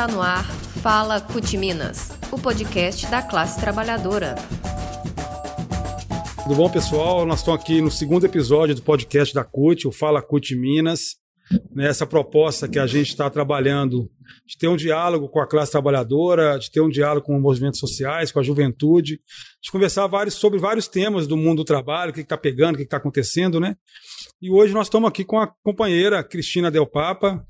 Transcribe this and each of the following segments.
Está no ar Fala CUT Minas, o podcast da classe trabalhadora. Tudo bom, pessoal? Nós estamos aqui no segundo episódio do podcast da CUT, o Fala CUT Minas. Nessa proposta que a gente está trabalhando de ter um diálogo com a classe trabalhadora, de ter um diálogo com os movimentos sociais, com a juventude, de conversar vários, sobre vários temas do mundo do trabalho, o que está pegando, o que está acontecendo, né? E hoje nós estamos aqui com a companheira Cristina Del Papa,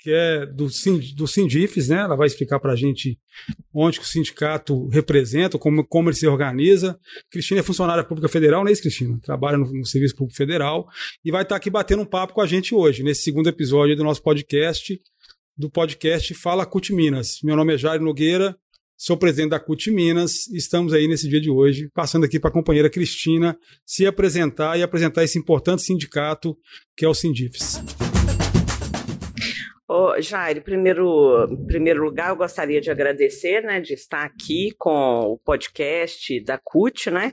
que é do, do Sindifes, né? Ela vai explicar para a gente onde que o sindicato representa, como, como ele se organiza. Cristina é funcionária pública federal, não é isso, Cristina? Trabalha no, no Serviço Público Federal e vai estar aqui batendo um papo com a gente hoje, nesse segundo episódio do nosso podcast, do podcast Fala CUT Minas. Meu nome é Jair Nogueira, sou presidente da CUT Minas e estamos aí nesse dia de hoje, passando aqui para a companheira Cristina se apresentar e apresentar esse importante sindicato que é o Sindifes. Oh, Jair, primeiro, em primeiro lugar, eu gostaria de agradecer, né, de estar aqui com o podcast da CUT, né,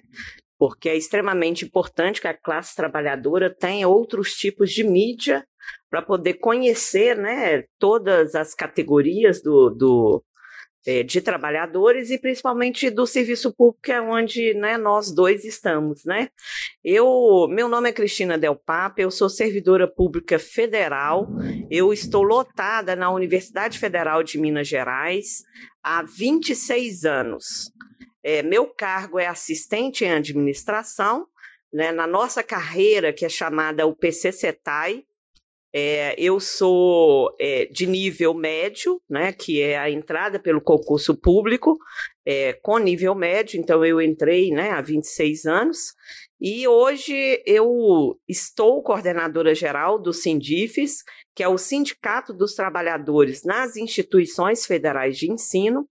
porque é extremamente importante que a classe trabalhadora tenha outros tipos de mídia para poder conhecer, né, todas as categorias do, do, de trabalhadores e principalmente do serviço público, que é onde né, nós dois estamos. Né? Eu, meu nome é Cristina Del Papa, eu sou servidora pública federal, eu estou lotada na Universidade Federal de Minas Gerais há 26 anos. É, meu cargo é assistente em administração, né, na nossa carreira, que é chamada UPC-CETAI, é, eu sou é, de nível médio, né, que é a entrada pelo concurso público, é, com nível médio, então eu entrei né, há 26 anos, e hoje eu estou coordenadora geral do Sindifes, que é o Sindicato dos Trabalhadores nas Instituições Federais de Ensino.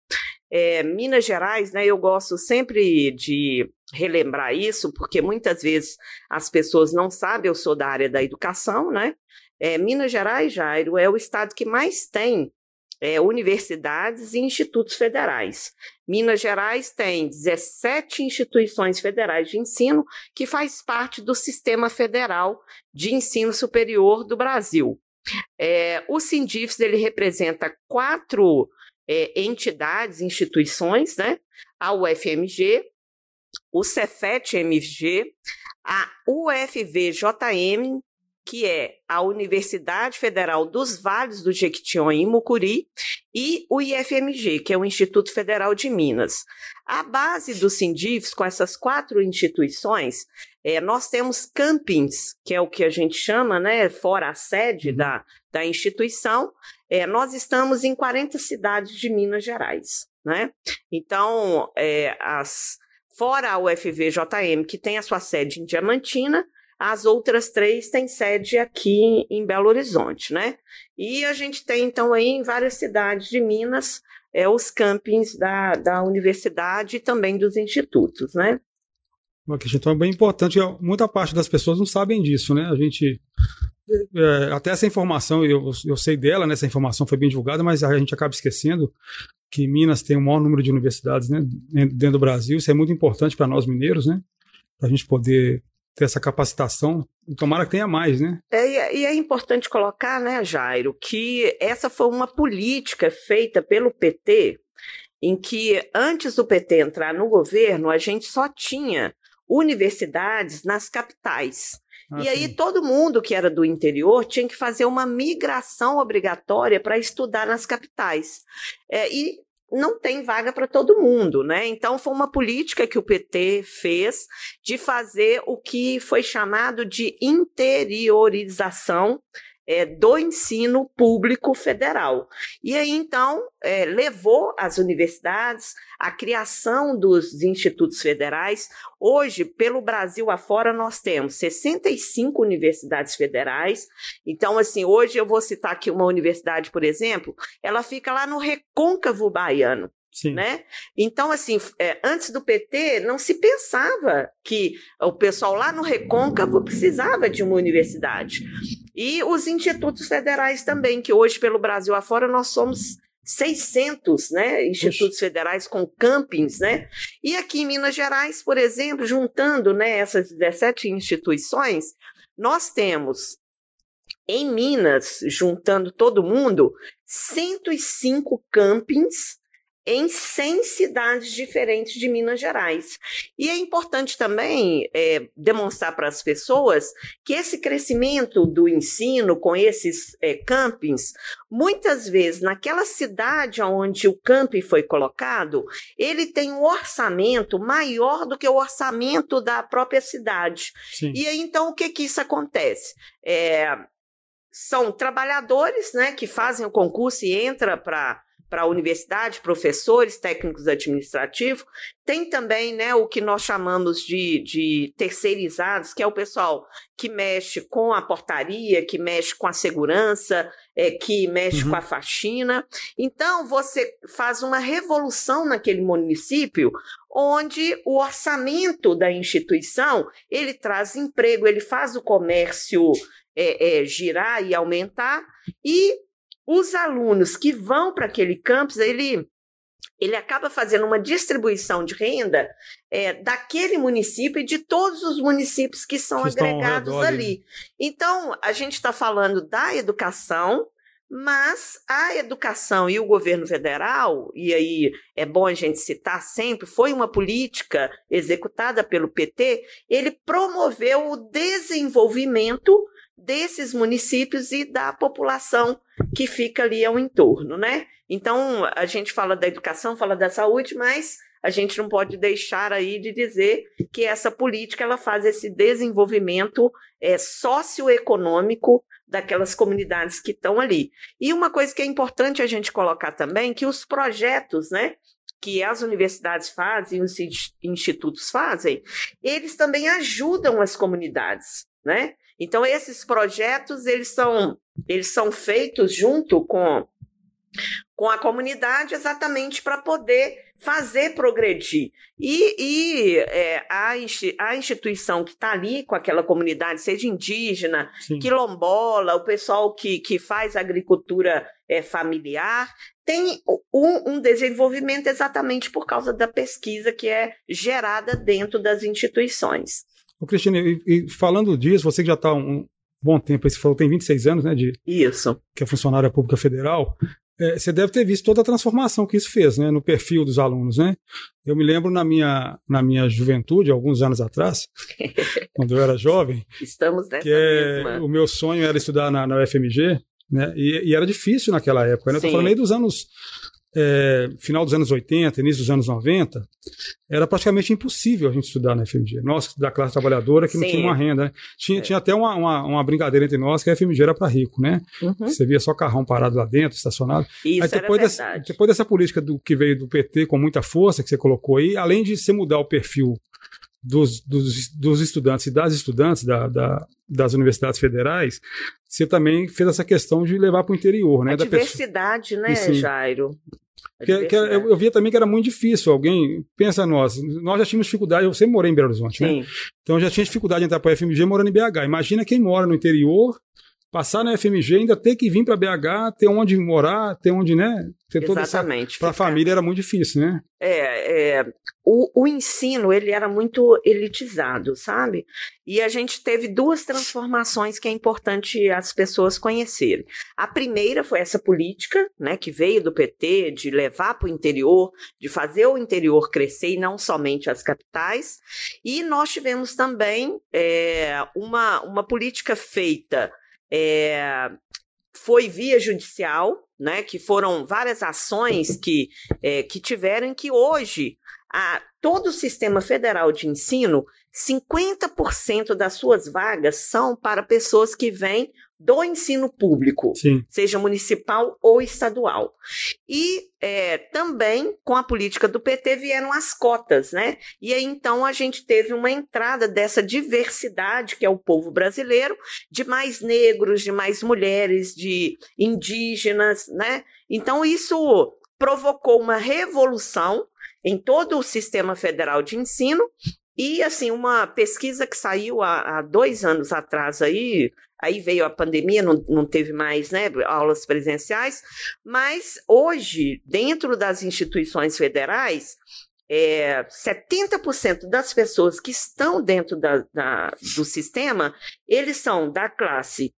É, Minas Gerais, né, eu gosto sempre de relembrar isso, porque muitas vezes as pessoas não sabem, eu sou da área da educação, né? É, Minas Gerais, Jairo, é o estado que mais tem é, universidades e institutos federais. Minas Gerais tem 17 instituições federais de ensino que faz parte do sistema federal de ensino superior do Brasil. É, o Sindifes ele representa quatro é, entidades, instituições, né? A UFMG, o Cefet-MG, a UFV-JM que é a Universidade Federal dos Vales do Jequitinhonha em Mucuri, e o IFMG, que é o Instituto Federal de Minas. A base do Sindifes, com essas quatro instituições, é, nós temos campings, que é o que a gente chama, né, fora a sede uhum. da, da instituição. É, nós estamos em 40 cidades de Minas Gerais. Né? Então, é, as, fora a UFVJM, que tem a sua sede em Diamantina, as outras três têm sede aqui em Belo Horizonte, né? E a gente tem, então, aí em várias cidades de Minas, é, os campings da, da universidade e também dos institutos, né? Uma questão bem importante, muita parte das pessoas não sabem disso, né? A gente é, até essa informação, eu, eu sei dela, né, essa informação foi bem divulgada, mas a gente acaba esquecendo que Minas tem o maior número de universidades né, dentro do Brasil. Isso é muito importante para nós mineiros, né? Para a gente poder ter essa capacitação. E tomara que tenha mais, né? É, e é importante colocar, né, Jairo, que essa foi uma política feita pelo PT, em que antes do PT entrar no governo, a gente só tinha universidades nas capitais. Ah, e aí todo mundo que era do interior tinha que fazer uma migração obrigatória para estudar nas capitais. É, e não tem vaga para todo mundo, né? Então foi uma política que o PT fez de fazer o que foi chamado de interiorização é, do ensino público federal. E aí, então, é, levou as universidades à criação dos institutos federais. Hoje, pelo Brasil afora, nós temos 65 universidades federais. Então, assim, hoje eu vou citar aqui uma universidade, por exemplo, ela fica lá no Recôncavo Baiano. Sim. Né? Então, assim, é, antes do PT, não se pensava que o pessoal lá no Recôncavo precisava de uma universidade. E os institutos federais também, que hoje, pelo Brasil afora, nós somos 600 né, institutos federais com campings, né? E aqui em Minas Gerais, por exemplo, juntando né, essas 17 instituições, nós temos em Minas, juntando todo mundo, 105 campings em 100 cidades diferentes de Minas Gerais. E é importante também é, demonstrar para as pessoas que esse crescimento do ensino com esses é, campings, muitas vezes naquela cidade onde o camping foi colocado, ele tem um orçamento maior do que o orçamento da própria cidade. Sim. E aí, então, o que que isso acontece? É, são trabalhadores né, que fazem o concurso e entra para para a universidade, professores, técnicos administrativos. Tem também né, o que nós chamamos de, de terceirizados, que é o pessoal que mexe com a portaria, que mexe com a segurança, é, que mexe uhum. com a faxina. Então, você faz uma revolução naquele município onde o orçamento da instituição ele traz emprego, ele faz o comércio é, é, girar e aumentar, e os alunos que vão para aquele campus, ele, ele acaba fazendo uma distribuição de renda é, daquele município e de todos os municípios que são que agregados ali. Então, a gente está falando da educação, mas a educação e o governo federal, e aí é bom a gente citar sempre, foi uma política executada pelo PT, ele promoveu o desenvolvimento desses municípios e da população que fica ali ao entorno, né? Então, a gente fala da educação, fala da saúde, mas a gente não pode deixar aí de dizer que essa política ela faz esse desenvolvimento é, socioeconômico daquelas comunidades que estão ali. E uma coisa que é importante a gente colocar também, que os projetos, né, que as universidades fazem, os institutos fazem, eles também ajudam as comunidades, né? Então esses projetos eles são eles são feitos junto com com a comunidade exatamente para poder fazer progredir. E, e é, a, a instituição que está ali com aquela comunidade, seja indígena, Sim. quilombola, o pessoal que, que faz agricultura é, familiar, tem um, um, desenvolvimento exatamente por causa da pesquisa que é gerada dentro das instituições. Ô, Cristina, e, e falando disso, você que já está um bom tempo, você falou tem 26 anos, né? De, isso. Que é funcionária pública federal. É, você deve ter visto toda a transformação que isso fez, né? No perfil dos alunos, né? Eu me lembro na minha, na minha juventude, alguns anos atrás, quando eu era jovem. Estamos nessa que é, O meu sonho era estudar na, na UFMG, né? E, e, era difícil naquela época, né? Estou falando aí dos anos é, final dos anos 80, início dos anos 90, era praticamente impossível a gente estudar na FMG. Nós, da classe trabalhadora, que Sim. não tinha uma renda. Né? Tinha, é. tinha até uma, uma, uma, brincadeira entre nós que a FMG era para rico, né? Uhum. Você via só carrão parado lá dentro, estacionado. Isso aí, depois, dessa, depois dessa política do, que veio do PT com muita força, que você colocou aí, além de você mudar o perfil dos, dos, dos estudantes e das estudantes da, da, das universidades federais, você também fez essa questão de levar para o interior, né? A diversidade, né, Jairo? Que, que eu, eu, via também que era muito difícil. Alguém, pensa nós, nós já tínhamos dificuldade, eu sempre morei em Belo Horizonte, né? Sim. né? Então já tinha dificuldade de entrar para a FMG morando em BH. Imagina quem mora no interior, passar na FMG, ainda ter que vir para BH, ter onde morar, ter onde, né? Ter Exatamente. Para a família era muito difícil, né? É, é o, o, ensino ele era muito elitizado, sabe? E a gente teve duas transformações que é importante as pessoas conhecerem. A primeira foi essa política, né, que veio do PT de levar para o interior, de fazer o interior crescer e não somente as capitais. E nós tivemos também é, uma, uma política feita é, foi via judicial, né, que foram várias ações que, é, que tiveram, que hoje a, todo o sistema federal de ensino, 50% das suas vagas são para pessoas que vêm do ensino público, Sim. seja municipal ou estadual. E é, também, com a política do PT, vieram as cotas, né? E aí, então, a gente teve uma entrada dessa diversidade, que é o povo brasileiro, de mais negros, de mais mulheres, de indígenas, né? Então, isso provocou uma revolução em todo o sistema federal de ensino e, assim, uma pesquisa que saiu há, há, dois anos atrás aí, aí veio a pandemia, não, não teve mais né, aulas presenciais, mas hoje, dentro das instituições federais, é, 70% das pessoas que estão dentro da, da, do sistema, eles são da classe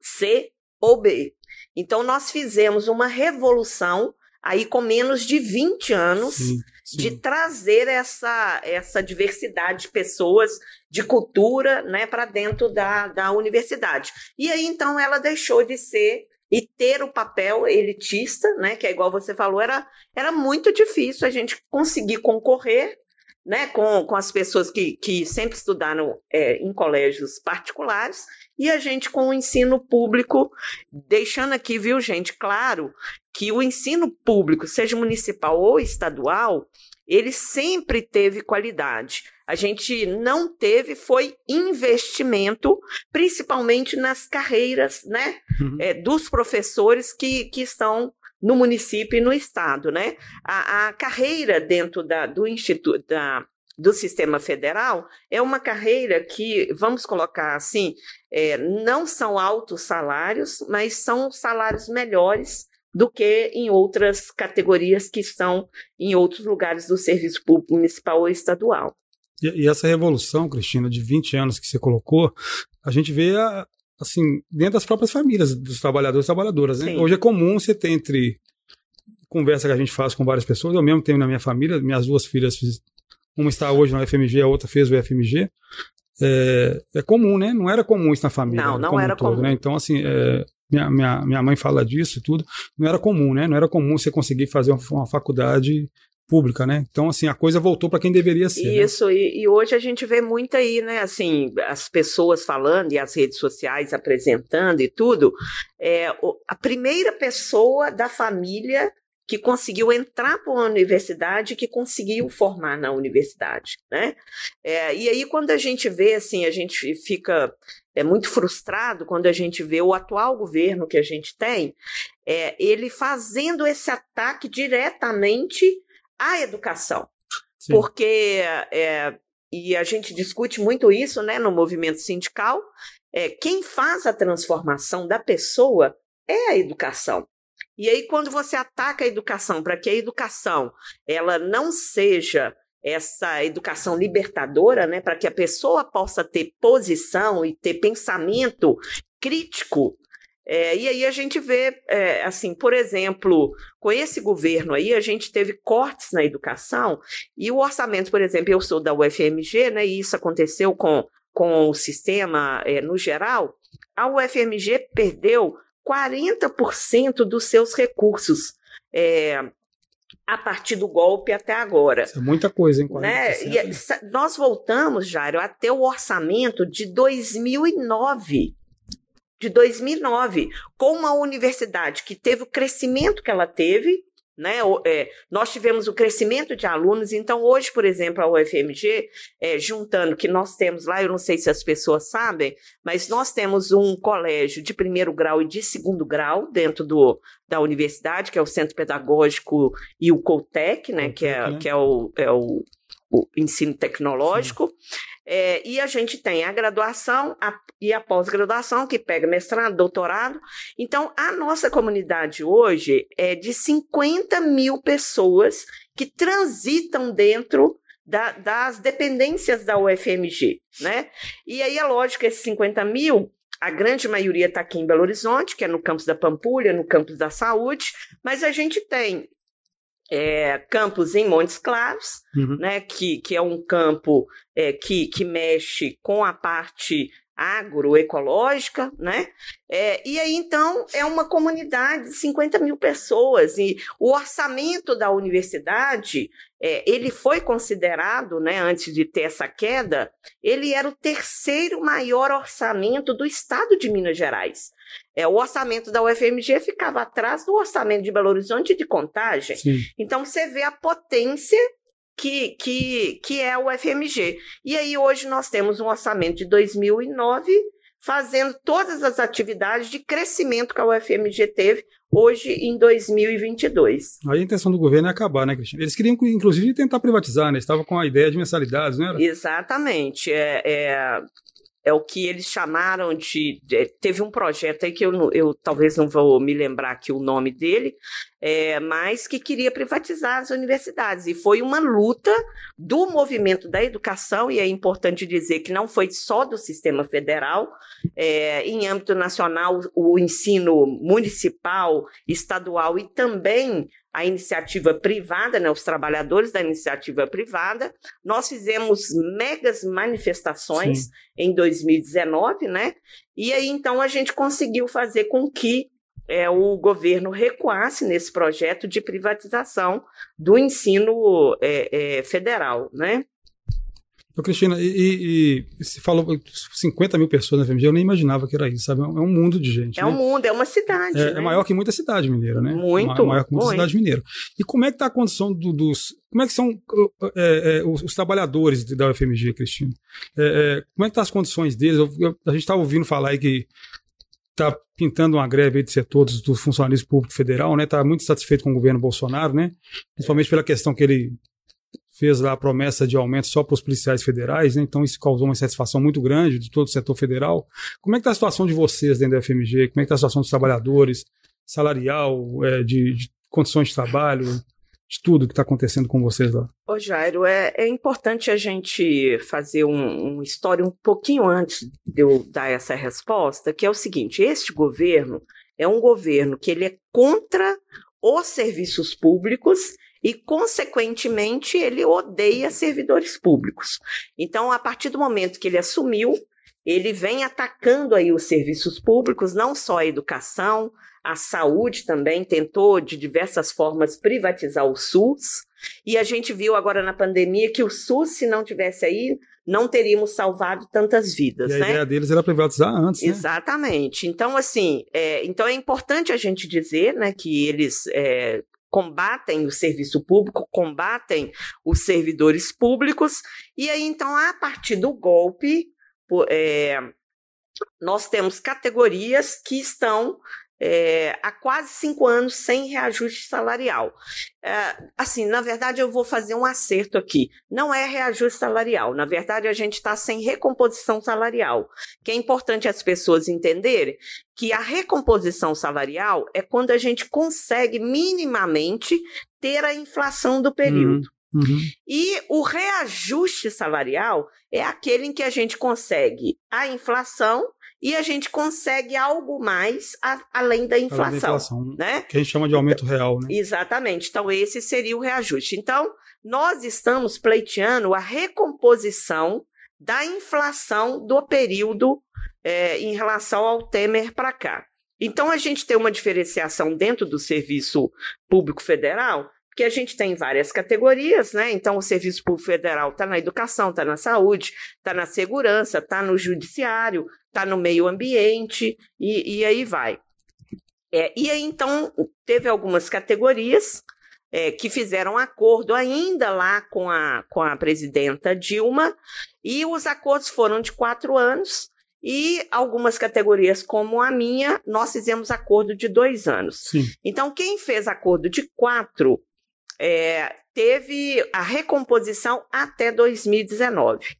C ou B. Então, nós fizemos uma revolução aí com menos de 20 anos sim, sim. de trazer essa, essa diversidade de pessoas, de cultura, né, para dentro da, da universidade. E aí, então, ela deixou de ser e ter o papel elitista, né, que é igual você falou, era, era muito difícil a gente conseguir concorrer né, com, com as pessoas que, que sempre estudaram é, em colégios particulares e a gente com o ensino público, deixando aqui, viu, gente, claro que o ensino público, seja municipal ou estadual, ele sempre teve qualidade. A gente não teve foi investimento, principalmente nas carreiras, né, uhum. é, dos professores que, que estão no município e no estado, né? A, a carreira dentro da, do instituto da, do sistema federal é uma carreira que, vamos colocar assim, é, não são altos salários, mas são salários melhores do que em outras categorias que estão em outros lugares do serviço público municipal ou estadual. E, e essa revolução, Cristina, de 20 anos que você colocou, a gente vê a, assim, dentro das próprias famílias dos trabalhadores e trabalhadoras. Né? Hoje é comum você ter entre conversa que a gente faz com várias pessoas, eu mesmo tenho na minha família, minhas duas filhas, uma está hoje no FMG, a outra fez o FMG. É, é comum, né? Não era comum isso na família. Não, não era todo, comum. Né? Então, assim, é, minha, minha, minha mãe fala disso e tudo. Não era comum, né? Não era comum você conseguir fazer uma, uma faculdade pública, né? Então, assim, a coisa voltou para quem deveria ser. Né? Isso, né? e, e, hoje a gente vê muito aí, né? Assim, as pessoas falando e as redes sociais apresentando e tudo. É, a primeira pessoa da família que conseguiu entrar para uma universidade, que conseguiu formar na universidade, né? É, e aí, quando a gente vê, assim, a gente fica é muito frustrado quando a gente vê o atual governo que a gente tem, é, ele fazendo esse ataque diretamente a educação. Sim. Porque, é, e a gente discute muito isso né, no movimento sindical, é, quem faz a transformação da pessoa é a educação. E aí, quando você ataca a educação para que a educação ela não seja essa educação libertadora, né, para que a pessoa possa ter posição e ter pensamento crítico é, e aí a gente vê, é, assim, por exemplo, com esse governo aí, a gente teve cortes na educação e o orçamento, por exemplo, eu sou da UFMG, né, e isso aconteceu com, com o sistema é, no geral, a UFMG perdeu 40% dos seus recursos. É, a partir do golpe até agora. Isso é muita coisa, hein? Né? E, nós voltamos, Jairo, até o orçamento de 2009 de 2009, com uma universidade que teve o crescimento que ela teve, né? É, nós tivemos o crescimento de alunos, então hoje, por exemplo, a UFMG, é, juntando que nós temos lá, eu não sei se as pessoas sabem, mas nós temos um colégio de primeiro grau e de segundo grau dentro do, da universidade, que é o Centro Pedagógico e o Coltec, né? que, é, né? que é o, é o o ensino tecnológico. É, e a gente tem a graduação a, e a pós-graduação, que pega mestrado, doutorado. Então, a nossa comunidade hoje é de 50 mil pessoas que transitam dentro da, das dependências da UFMG, né? E aí é lógico que esses 50 mil, a grande maioria está aqui em Belo Horizonte, que é no campus da Pampulha, no campus da Saúde, mas a gente tem é, campos em Montes Claros, uhum. né, que, que é um campo é, que, que mexe com a parte agroecológica, né? É, e aí, então, é uma comunidade de 50 mil pessoas, e o orçamento da universidade, é, ele foi considerado, né, antes de ter essa queda, ele era o terceiro maior orçamento do estado de Minas Gerais. É, o orçamento da UFMG ficava atrás do orçamento de Belo Horizonte de Contagem. Sim. Então, você vê a potência que, que, que é o FMG. E aí, hoje, nós temos um orçamento de 2009 fazendo todas as atividades de crescimento que a UFMG teve hoje em 2022. Aí a intenção do governo é acabar, né, Cristina? Eles queriam, inclusive, tentar privatizar, né? Estavam com a ideia de mensalidades, não era? Exatamente. É, é, é o que eles chamaram de, de, Teve um projeto aí que eu, eu talvez não vou me lembrar aqui o nome dele, é, mas que queria privatizar as universidades. E foi uma luta do movimento da educação, e é importante dizer que não foi só do sistema federal, é, em âmbito nacional, o ensino municipal, estadual e também a iniciativa privada, né, os trabalhadores da iniciativa privada. Nós fizemos megas manifestações Sim. em 2019, né? E aí então a gente conseguiu fazer com que é, o governo recuasse nesse projeto de privatização do ensino é, é, federal, né? Ô, Cristina, e, e, e se falou 50 mil pessoas na FMG, eu nem imaginava que era isso, sabe? É um mundo de gente. É né? um mundo, é uma cidade. É, né? é, maior que muita cidade mineira, né? Muito. É maior que muita muito. cidade mineira. E como é que está a condição do, dos. Como é que são é, é, os, os, trabalhadores da UFMG, Cristina? É, como é que estão tá as condições deles? Eu, eu, a gente está ouvindo falar aí que está pintando uma greve de setores do funcionalismo público federal, né? Está muito satisfeito com o governo Bolsonaro, né? Principalmente pela questão que ele fez lá a promessa de aumento só para os policiais federais, né? então isso causou uma insatisfação muito grande de todo o setor federal. Como é que está a situação de vocês dentro da FMG? Como é que está a situação dos trabalhadores, salarial, é, de, de, condições de trabalho, de tudo que está acontecendo com vocês lá? Ô Jairo, é, é importante a gente fazer um, um história um pouquinho antes de eu dar essa resposta, que é o seguinte, este governo é um governo que ele é contra os serviços públicos e, consequentemente, ele odeia servidores públicos. Então, a partir do momento que ele assumiu, ele vem atacando aí os serviços públicos, não só a educação, a saúde também, tentou de diversas formas privatizar o SUS, e a gente viu agora na pandemia que o SUS, se não tivesse aí, não teríamos salvado tantas vidas. E a né? ideia deles era privatizar antes. Né? Exatamente. Então, assim, é, então é importante a gente dizer né, que eles é, combatem o serviço público, combatem os servidores públicos, e aí então, a partir do golpe, é, nós temos categorias que estão é, há quase cinco anos sem reajuste salarial. É, assim, na verdade, eu vou fazer um acerto aqui. Não é reajuste salarial. Na verdade, a gente está sem recomposição salarial. Que é importante as pessoas entenderem que a recomposição salarial é quando a gente consegue minimamente ter a inflação do período. Uhum. Uhum. E o reajuste salarial é aquele em que a gente consegue a inflação e a gente consegue algo mais a, além da inflação, além da inflação né? Que a gente chama de aumento real, né? Exatamente. Então, esse seria o reajuste. Então, nós estamos pleiteando a recomposição da inflação do período é, em relação ao Temer para cá. Então, a gente tem uma diferenciação dentro do serviço público federal porque a gente tem várias categorias, né? Então, o Serviço Público Federal está na educação, está na saúde, está na segurança, está no judiciário, está no meio ambiente, e, e aí vai. É, e aí, então, teve algumas categorias é, que fizeram acordo ainda lá com a, com a presidenta Dilma, e os acordos foram de quatro anos, e algumas categorias, como a minha, nós fizemos acordo de dois anos. Sim. Então, quem fez acordo de quatro é, teve a recomposição até 2019.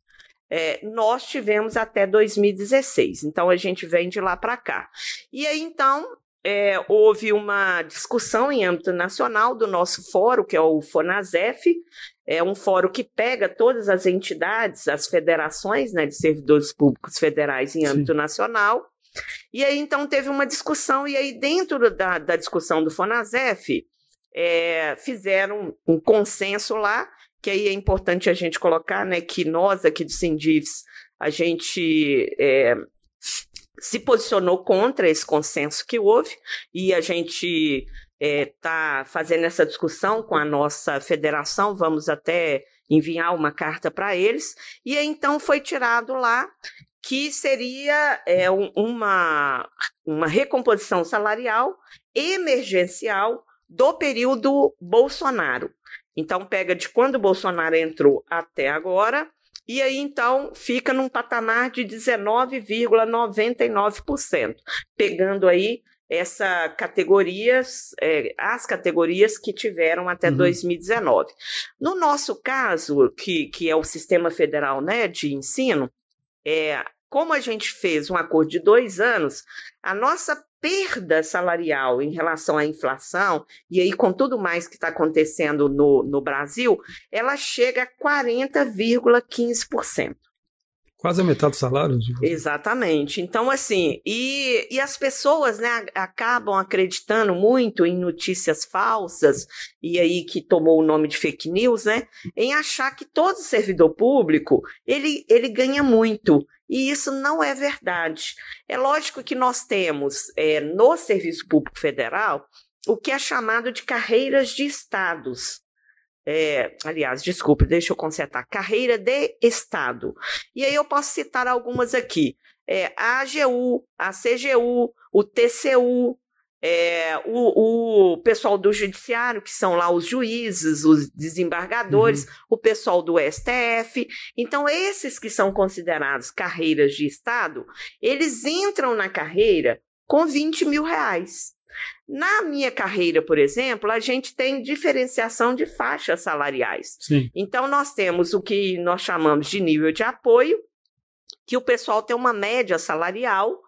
É, nós tivemos até 2016, então a gente vem de lá para cá. E aí, então, é, houve uma discussão em âmbito nacional do nosso fórum, que é o FONASEF, é um fórum que pega todas as entidades, as federações né, de servidores públicos federais em âmbito Sim. nacional. E aí, então, teve uma discussão, e aí, dentro da, da discussão do FONASEF, é, fizeram um consenso lá, que aí é importante a gente colocar, né, que nós aqui do Sindivs, a gente é, se posicionou contra esse consenso que houve, e a gente está é, fazendo essa discussão com a nossa federação, vamos até enviar uma carta para eles, e então foi tirado lá que seria é, uma, uma recomposição salarial emergencial do período Bolsonaro. Então, pega de quando o Bolsonaro entrou até agora, e aí então fica num patamar de 19,99%, pegando aí essa categorias, é, as categorias que tiveram até uhum. 2019. No nosso caso, que, que é o sistema federal né, de ensino, é, como a gente fez um acordo de dois anos, a nossa perda salarial em relação à inflação, e aí com tudo mais que está acontecendo no, no Brasil, ela chega a 40,15%. Quase a metade do salário? Exatamente. Então, assim, e, e as pessoas né, acabam acreditando muito em notícias falsas, e aí que tomou o nome de fake news, né? Em achar que todo servidor público ele, ele ganha muito. E isso não é verdade. É lógico que nós temos é, no Serviço Público Federal o que é chamado de carreiras de estados. É, aliás, desculpe, deixa eu consertar, carreira de Estado. E aí eu posso citar algumas aqui. É, a AGU, a CGU, o TCU, é, o, o, pessoal do judiciário, que são lá os juízes, os desembargadores, uhum. o pessoal do STF. Então, esses que são considerados carreiras de Estado, eles entram na carreira com 20 mil reais. Na minha carreira, por exemplo, a gente tem diferenciação de faixas salariais. Sim. Então, nós temos o que nós chamamos de nível de apoio, que o pessoal tem uma média salarial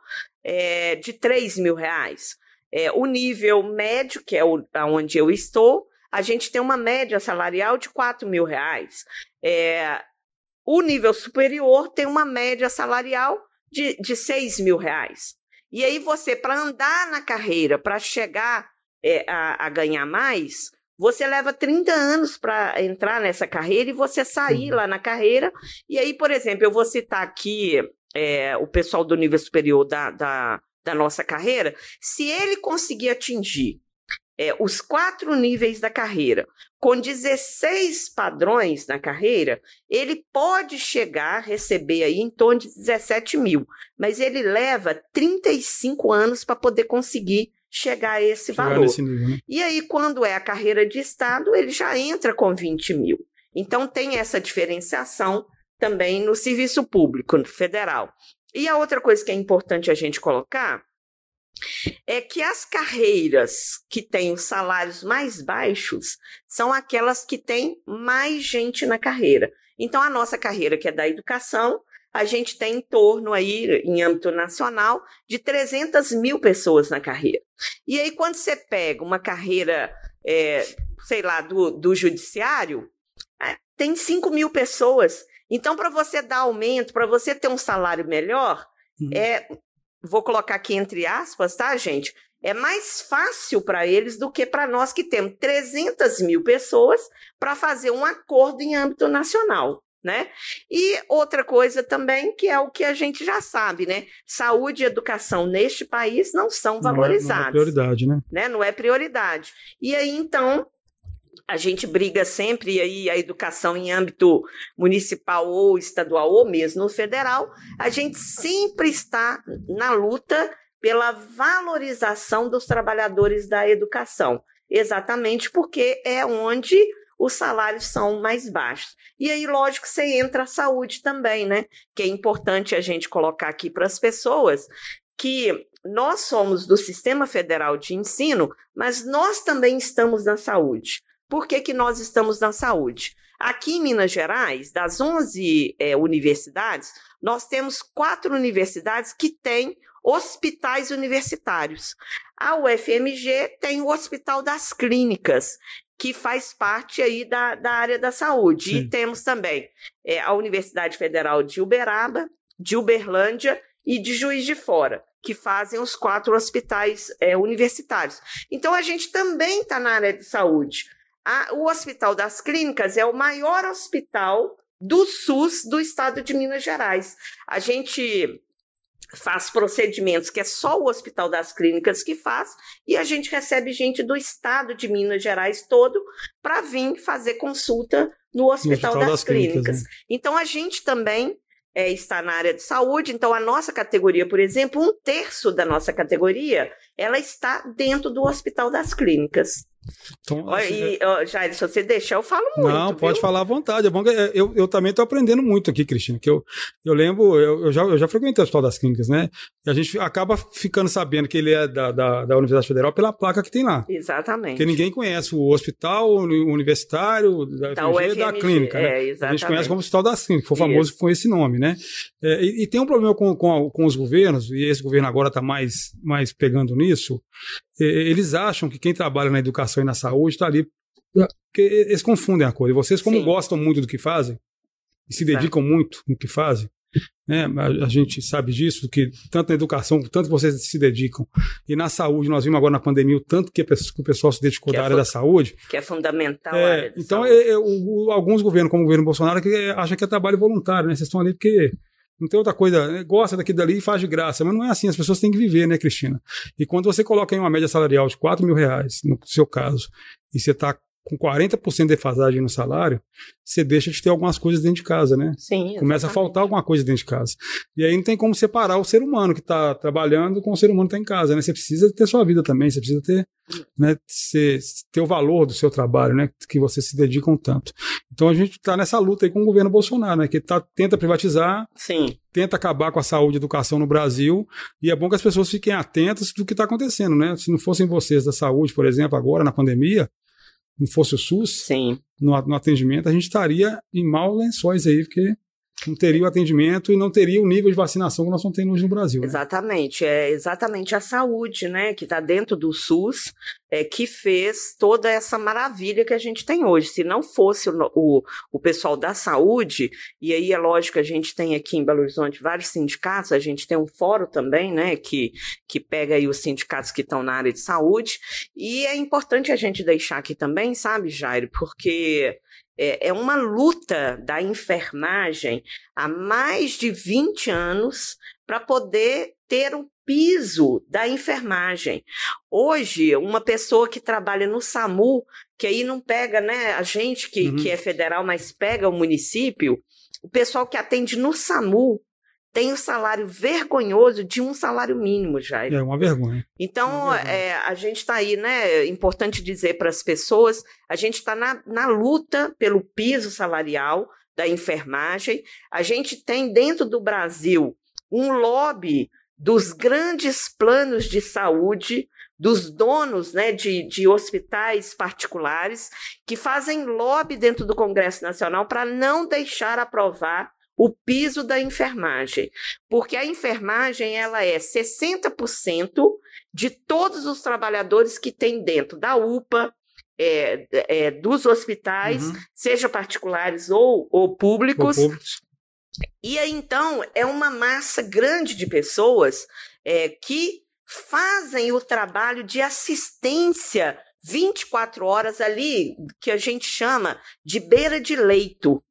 é, de 3 mil reais. É, o nível médio, que é o, onde eu estou, a gente tem uma média salarial de 4 mil reais. É, o nível superior tem uma média salarial de, de 6 mil reais. E aí você, para andar na carreira, para chegar é, a, a, ganhar mais, você leva 30 anos para entrar nessa carreira e você sair uhum. lá na carreira. E aí, por exemplo, eu vou citar aqui é, o pessoal do nível superior da, da, da nossa carreira. Se ele conseguir atingir é, os quatro níveis da carreira, com 16 padrões na carreira, ele pode chegar a receber aí em torno de 17 mil, mas ele leva 35 anos para poder conseguir chegar a esse chegar valor. Nível, né? E aí, quando é a carreira de Estado, ele já entra com 20 mil. Então, tem essa diferenciação também no serviço público no federal. E a outra coisa que é importante a gente colocar é que as carreiras que têm os salários mais baixos são aquelas que têm mais gente na carreira. Então, a nossa carreira, que é da educação, a gente tem em torno aí, em âmbito nacional, de 300 mil pessoas na carreira. E aí, quando você pega uma carreira, é, sei lá, do, do judiciário, é, tem 5 mil pessoas. Então, para você dar aumento, para você ter um salário melhor, uhum. é vou colocar aqui entre aspas, tá, gente? É mais fácil para eles do que para nós que temos 300 mil pessoas para fazer um acordo em âmbito nacional. Né? E outra coisa também, que é o que a gente já sabe, né? Saúde e educação neste país não são valorizados. Não é, não é prioridade, né? né? Não é prioridade. E aí, então, a gente briga sempre aí a educação em âmbito municipal ou estadual ou mesmo federal, a gente sempre está na luta pela valorização dos trabalhadores da educação, exatamente porque é onde os salários são mais baixos. E aí, lógico, você entra a saúde também, né? Que é importante a gente colocar aqui para as pessoas que nós somos do Sistema Federal de Ensino, mas nós também estamos na saúde. Por que, que nós estamos na saúde? Aqui em Minas Gerais, das 11 é, universidades, nós temos quatro universidades que têm hospitais universitários. A UFMG tem o Hospital das Clínicas, que faz parte aí da, da área da saúde. Sim. E temos também é, a Universidade Federal de Uberaba, de Uberlândia e de Juiz de Fora, que fazem os quatro hospitais é, universitários. Então, a gente também está na área de saúde. A, o Hospital das Clínicas é o maior hospital do SUS do estado de Minas Gerais. A gente faz procedimentos que é só o Hospital das Clínicas que faz, e a gente recebe gente do estado de Minas Gerais todo para vir fazer consulta no Hospital, no hospital das, das, Clínicas. clínicas né? Então a gente também é, está na área de saúde, então a nossa categoria, por exemplo, um terço da nossa categoria, ela está dentro do Hospital das Clínicas. Então, assim, e, ó, Jair, se você deixar, eu falo muito. Não, pode viu? falar à vontade. É bom é, eu, eu também estou aprendendo muito aqui, Cristina. Que eu, eu lembro, eu, eu já, eu já frequentei o Hospital das Clínicas, né? E a gente acaba ficando sabendo que ele é da, da, da Universidade Federal pela placa que tem lá. Exatamente. Porque ninguém conhece o hospital universitário da, Da UFMG, da clínica, né? é, A gente conhece como Hospital das Clínicas, foi famoso com esse nome, né? É, e, e tem um problema com, com, com os governos, e esse governo agora está mais, mais pegando nisso. É, eles acham que quem trabalha na educação e na saúde está ali. Porque eles confundem a coisa. E vocês, como Sim. gostam muito do que fazem, e se dedicam muito no que fazem, né? A, a gente sabe disso, que tanto na educação, tanto vocês se dedicam, e na saúde, nós vimos agora na pandemia o tanto que, a pessoa- que o pessoal se dedicou Que da é área da saúde. Que é fundamental. É, então, é, é, o- o- alguns governos, como o governo Bolsonaro, que é, acha que é trabalho voluntário, né? Vocês estão ali porque não tem outra coisa, né? gosta daqui dali e faz de graça, mas não é assim, as pessoas têm que viver, né, Cristina? E quando você coloca em uma média salarial de 4 mil reais, no seu caso, e você está com 40% de defasagem no salário, você deixa de ter algumas coisas dentro de casa, né? Sim, Começa a exatamente. faltar alguma coisa dentro de casa. E aí não tem como separar o ser humano que está trabalhando com o ser humano que está em casa, né? Você precisa ter sua vida também, você precisa ter, né, ser, ter o valor do seu trabalho, né? Que você se dedicam tanto. Então a gente está nessa luta aí com o governo Bolsonaro, né? Que tá, tenta privatizar, Sim, tenta acabar com a saúde e educação no Brasil, e é bom que as pessoas fiquem atentas do que está acontecendo, né? Se não fossem vocês da saúde, por exemplo, agora na pandemia, não fosse o SUS, sim. no, no atendimento, a gente estaria em maus lençóis aí, porque não teria o atendimento e não teria o nível de vacinação que nós tendo hoje no Brasil. né? Exatamente, é exatamente a saúde, né, que está dentro do SUS, é, que fez toda essa maravilha que a gente tem hoje. Se não fosse o, o, o pessoal da saúde, e aí é lógico que a gente tem aqui em Belo Horizonte vários sindicatos, a gente tem um fórum também, né, que, que pega aí os sindicatos que estão na área de saúde, e é importante a gente deixar aqui também, sabe, Jairo, porque é, é uma luta da enfermagem há mais de 20 anos para poder ter o piso da enfermagem. Hoje, uma pessoa que trabalha no SAMU, que aí não pega né, a gente que, Uhum. que é federal, mas pega o município, o pessoal que atende no SAMU tem o salário vergonhoso de um salário mínimo, Jair. É uma vergonha. Então, É verdade. é, a gente está aí, né? É importante dizer para as pessoas: a gente está na, na luta pelo piso salarial da enfermagem. A gente tem dentro do Brasil um lobby dos grandes planos de saúde, dos donos né, de, de hospitais particulares, que fazem lobby dentro do Congresso Nacional para não deixar aprovar o piso da enfermagem, porque a enfermagem ela é 60% de todos os trabalhadores que tem dentro da UPA, é, é, dos hospitais, Uhum. seja particulares ou, ou públicos. O público- E aí, então, é uma massa grande de pessoas é, que fazem o trabalho de assistência 24 horas ali, que a gente chama de beira de leito.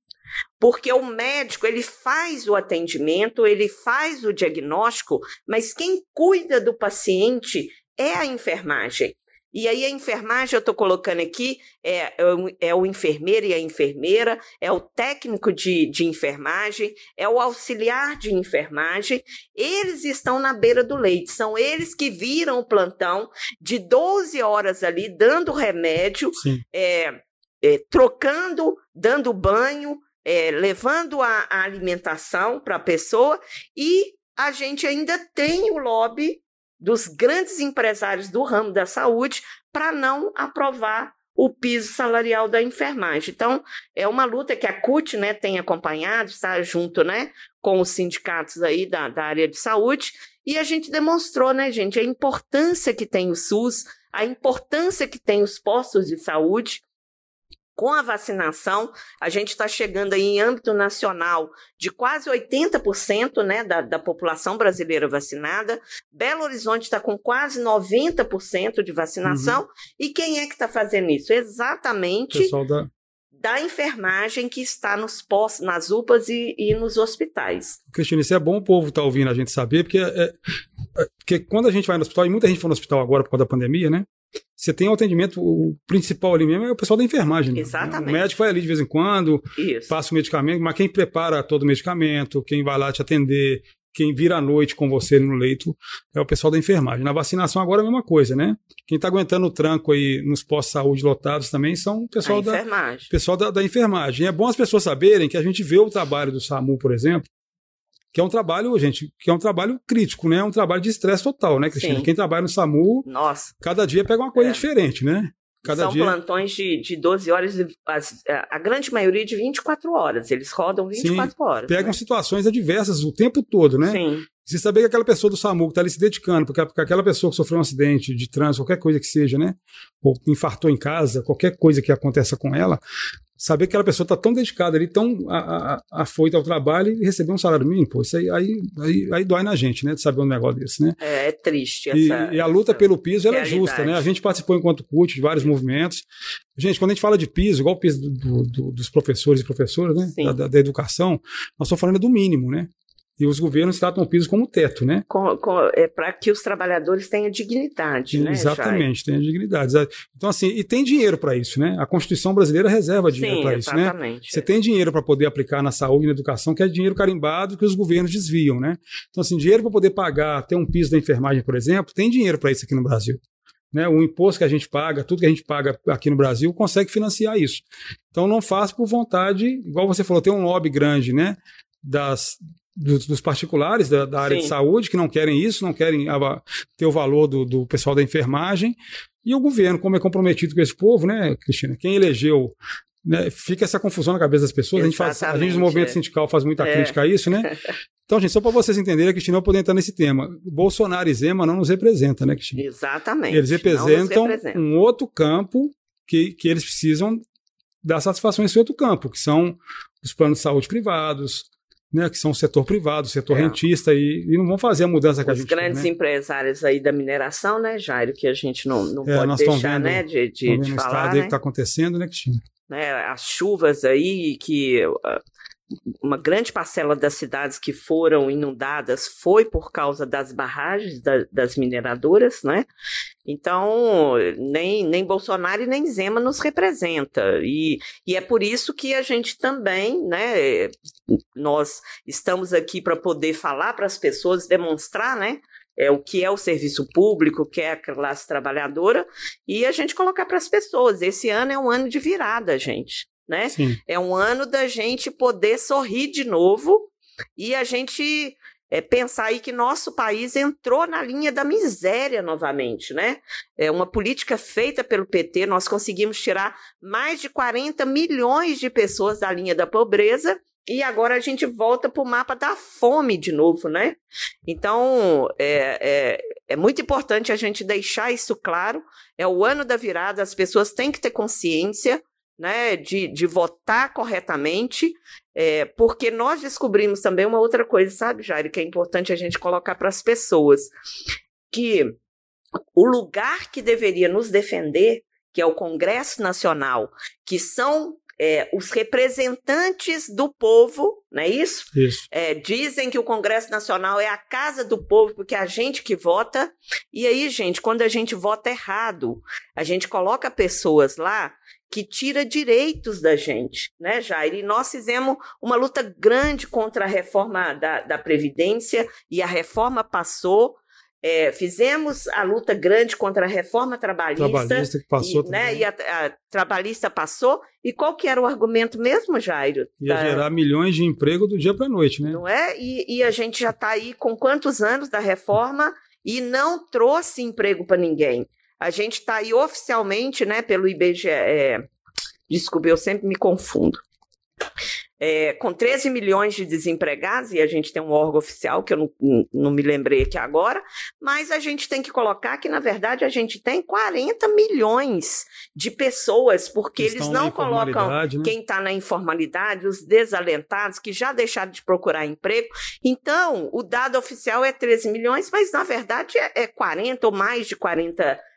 Porque o médico, ele faz o atendimento, ele faz o diagnóstico, mas quem cuida do paciente é a enfermagem. E aí a enfermagem, eu estou colocando aqui, é, é o- é o enfermeiro e a enfermeira, é o técnico de, de enfermagem, é o auxiliar de enfermagem. Eles estão na beira do leite, são eles que viram o plantão de 12 horas ali, dando remédio, é, é, trocando, dando banho, é, levando a, a alimentação para a pessoa, e a gente ainda tem o lobby dos grandes empresários do ramo da saúde para não aprovar o piso salarial da enfermagem. Então, é uma luta que a CUT né, tem acompanhado, está junto né, com os sindicatos aí da, da área de saúde, e a gente demonstrou, né, gente, a importância que tem o SUS, a importância que tem os postos de saúde. Com a vacinação, a gente está chegando aí em âmbito nacional de quase 80% né, da, da população brasileira vacinada. Belo Horizonte está com quase 90% de vacinação. E quem é que está fazendo isso? Exatamente pessoal da. da enfermagem que está nos postos, nas UPAs e, e nos hospitais. Cristina, isso é bom o povo estar ouvindo a gente saber, porque, é, é, porque quando a gente vai no hospital, e muita gente foi no hospital agora por causa da pandemia, né? Você tem o atendimento, o principal ali mesmo é o pessoal da enfermagem. né? Exatamente. O médico vai ali de vez em quando, Isso. passa o medicamento, mas quem prepara todo o medicamento, quem vai lá te atender, quem vira à noite com você no leito é o pessoal da enfermagem. Na vacinação agora é a mesma coisa, né? Quem está aguentando o tranco aí nos postos-saúde lotados também são o pessoal, da, enfermagem. pessoal da, da enfermagem. É bom as pessoas saberem que a gente vê o trabalho do SAMU, por exemplo, que é um trabalho, gente, que é um trabalho crítico, né? É um trabalho de estresse total, né, Cristina? Sim. Quem trabalha no SAMU, Nossa. cada dia pega uma coisa É. diferente, né? Cada São dia. plantões de, de 12 horas, as- a grande maioria de 24 horas. Eles rodam 24 horas. Pegam né? situações adversas o tempo todo, né? Sim, Você saber que aquela pessoa do SAMU que está ali se dedicando, porque porque aquela pessoa que sofreu um acidente de trânsito, qualquer coisa que seja, né? Ou infartou em casa, qualquer coisa que aconteça com ela, saber que aquela pessoa está tão dedicada ali, tão afoita ao trabalho e receber um salário mínimo, pô, isso aí, aí, aí, aí dói na gente, né? De saber um negócio desse, né? é, é triste E, essa. e a luta pelo piso ela é justa, né? A gente participou enquanto CUT de vários movimentos. Gente, quando a gente fala de piso, igual o piso do- do- do- dos professores e professoras, né? Da, da- da educação, nós estamos falando do mínimo, né? E os governos tratam o piso como teto, né? Com- com- é para que os trabalhadores tenham dignidade, né? Exatamente, tem a dignidade. Então, assim, e tem dinheiro para isso, né? A Constituição brasileira reserva dinheiro para isso, né? exatamente. Você tem dinheiro para poder aplicar na saúde e na educação, que é dinheiro carimbado que os governos desviam, né? Então, assim, dinheiro para poder pagar, ter um piso da enfermagem, por exemplo, tem dinheiro para isso aqui no Brasil. Né? O imposto que a gente paga, tudo que a gente paga aqui no Brasil, consegue financiar isso. Então, não faz por vontade, igual você falou, tem um lobby grande, né? Das, dos, dos particulares da, da área de Sim. saúde que não querem isso, não querem ter o valor do, do pessoal da enfermagem. E o governo, como é comprometido com esse povo, né, Cristina? Quem elegeu né, fica essa confusão na cabeça das pessoas. A gente, faz, a gente Exatamente, no movimento é. sindical faz muita É. crítica a isso, né? Então, gente, só para vocês entenderem, a Cristina, poder entrar nesse tema. Bolsonaro e Zema não nos representam, né, Cristina? Exatamente. Eles representam representa. um outro campo que, que eles precisam dar satisfação nesse outro campo, que são os planos de saúde privados, né, que são o setor privado, o setor É. rentista, e, e não vão fazer a mudança que a Os gente quer, grandes né? empresários aí da mineração, né, Jairo, que a gente não, não É, pode deixar, vendo- né, de, de, de vendo o falar, estado aí né? que está acontecendo, né, Cristina? né, as chuvas aí que ah, uma grande parcela das cidades que foram inundadas foi por causa das barragens da- das mineradoras, né? Então, nem, nem Bolsonaro e nem Zema nos representa. E, e é por isso que a gente também, né, nós estamos aqui para poder falar para as pessoas, demonstrar, né, é, o que é o serviço público, o que é a classe trabalhadora, e a gente colocar para as pessoas. Esse ano é um ano de virada, gente, né? Sim. É um ano da gente poder sorrir de novo e a gente é, pensar aí que nosso país entrou na linha da miséria novamente, né? É uma política feita pelo PT, nós conseguimos tirar mais de 40 milhões de pessoas da linha da pobreza e agora a gente volta para o mapa da fome de novo, né? Então, é, é, é muito importante a gente deixar isso claro. É o ano da virada, as pessoas têm que ter consciência né, de, de votar corretamente, é, porque nós descobrimos também uma outra coisa, sabe, Jair, que é importante a gente colocar para as pessoas, que o lugar que deveria nos defender, que é o Congresso Nacional, que são é, os representantes do povo, não é isso? Isso. É, dizem que o Congresso Nacional é a casa do povo, porque é a gente que vota. E aí, gente, quando a gente vota errado, a gente coloca pessoas lá que tira direitos da gente, né, Jair? E nós fizemos uma luta grande contra a reforma da, da Previdência e a reforma passou. É, fizemos a luta grande contra a reforma trabalhista. Trabalhista que passou e, né, e a, a trabalhista passou. E qual que era o argumento mesmo, Jairo? Ia da- gerar milhões de emprego do dia para a noite, né? não é? E, e a gente já está aí com quantos anos da reforma e não trouxe emprego para ninguém. A gente está aí oficialmente, né, pelo IBGE. É, desculpe, eu sempre me confundo. É, com 13 milhões de desempregados, e a gente tem um órgão oficial que eu não, não me lembrei aqui agora, mas a gente tem que colocar que, na verdade, a gente tem 40 milhões de pessoas, porque eles não colocam né? quem está na informalidade, os desalentados que já deixaram de procurar emprego. Então, o dado oficial é 13 milhões, mas na verdade é, é 40 ou mais de 40 milhões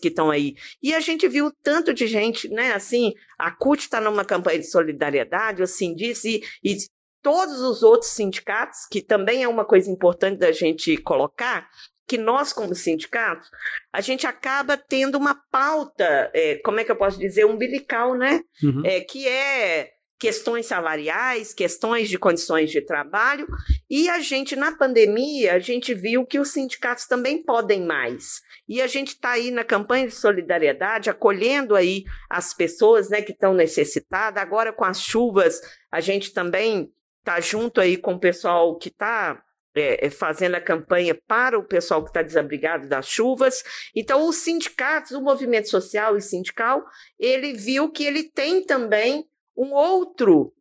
que estão aí. E a gente viu tanto de gente, né? Assim, a CUT está numa campanha de solidariedade, o Sindice e, e todos os outros sindicatos, que também é uma coisa importante da gente colocar, que nós, como sindicatos, a gente acaba tendo uma pauta, é, como é que eu posso dizer, umbilical, né? Uhum. é, que é questões salariais, questões de condições de trabalho, e a gente, na pandemia, a gente viu que os sindicatos também podem mais. E a gente está aí na campanha de solidariedade, acolhendo aí as pessoas né, que estão necessitadas. Agora, com as chuvas, a gente também está junto aí com o pessoal que está é, é, fazendo a campanha para o pessoal que está desabrigado das chuvas. Então, os sindicatos, o movimento social e sindical, ele viu que ele tem também um outro,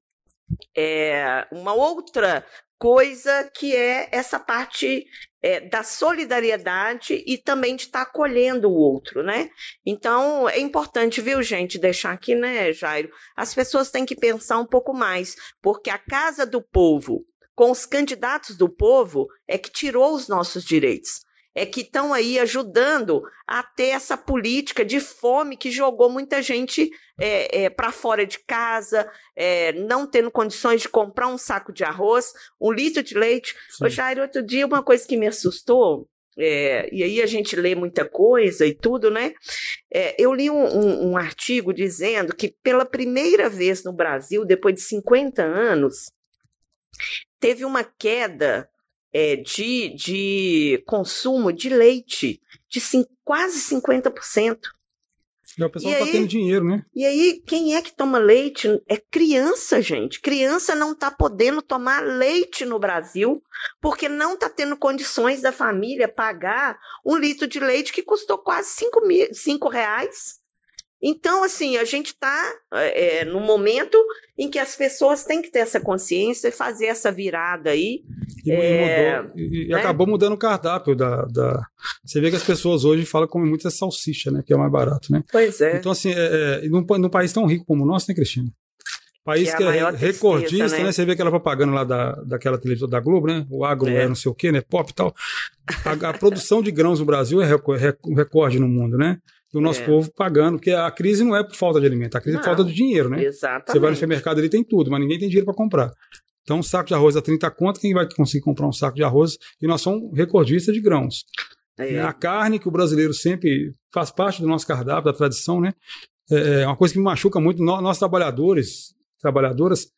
é, uma outra coisa que é essa parte é, da solidariedade e também de estar tá acolhendo o outro, né? Então é importante, viu, gente, deixar aqui, né, Jairo? As pessoas têm que pensar um pouco mais, porque a casa do povo, com os candidatos do povo, é que tirou os nossos direitos é que estão aí ajudando a ter essa política de fome que jogou muita gente é, é, para fora de casa, é, não tendo condições de comprar um saco de arroz, um litro de leite. Ô, Jair, outro dia, uma coisa que me assustou, é, e aí a gente lê muita coisa e tudo, né? É, eu li um, um, um, artigo dizendo que pela primeira vez no Brasil, depois de 50 anos, teve uma queda é, de, de consumo de leite de quase 50%. E o pessoal está tendo dinheiro, né? E aí, quem é que toma leite? É criança, gente. Criança não está podendo tomar leite no Brasil porque não está tendo condições da família pagar um litro de leite que custou quase 5 mil, cinco reais. Então, assim, a gente está é, é, no momento em que as pessoas têm que ter essa consciência e fazer essa virada aí. E, é, mudou, e, né? acabou mudando o cardápio da, da, Você vê que as pessoas hoje falam que comem muita salsicha, né? Que é mais barato, né? Pois é. Então, assim, é, é, num, num país tão rico como o nosso, né, Cristina? País que, é que é recordista, tristeza, né? né? Você vê aquela propaganda lá da, daquela televisão da Globo, né? O agro é, é não sei o quê, né? Pop e tal. A, a produção de grãos no Brasil é recorde no mundo, né? E o nosso é. povo pagando, porque a crise não é por falta de alimento, a crise não, é por falta de dinheiro, né? Exatamente. Você vai no supermercado ali tem tudo, mas ninguém tem dinheiro para comprar. Então, um saco de arroz a 30 conto, quem vai conseguir comprar um saco de arroz? E nós somos recordistas de grãos. É. A carne, que o brasileiro sempre faz parte do nosso cardápio, da tradição, né? É, é uma coisa que me machuca muito. Nós, nós trabalhadores, trabalhadoras,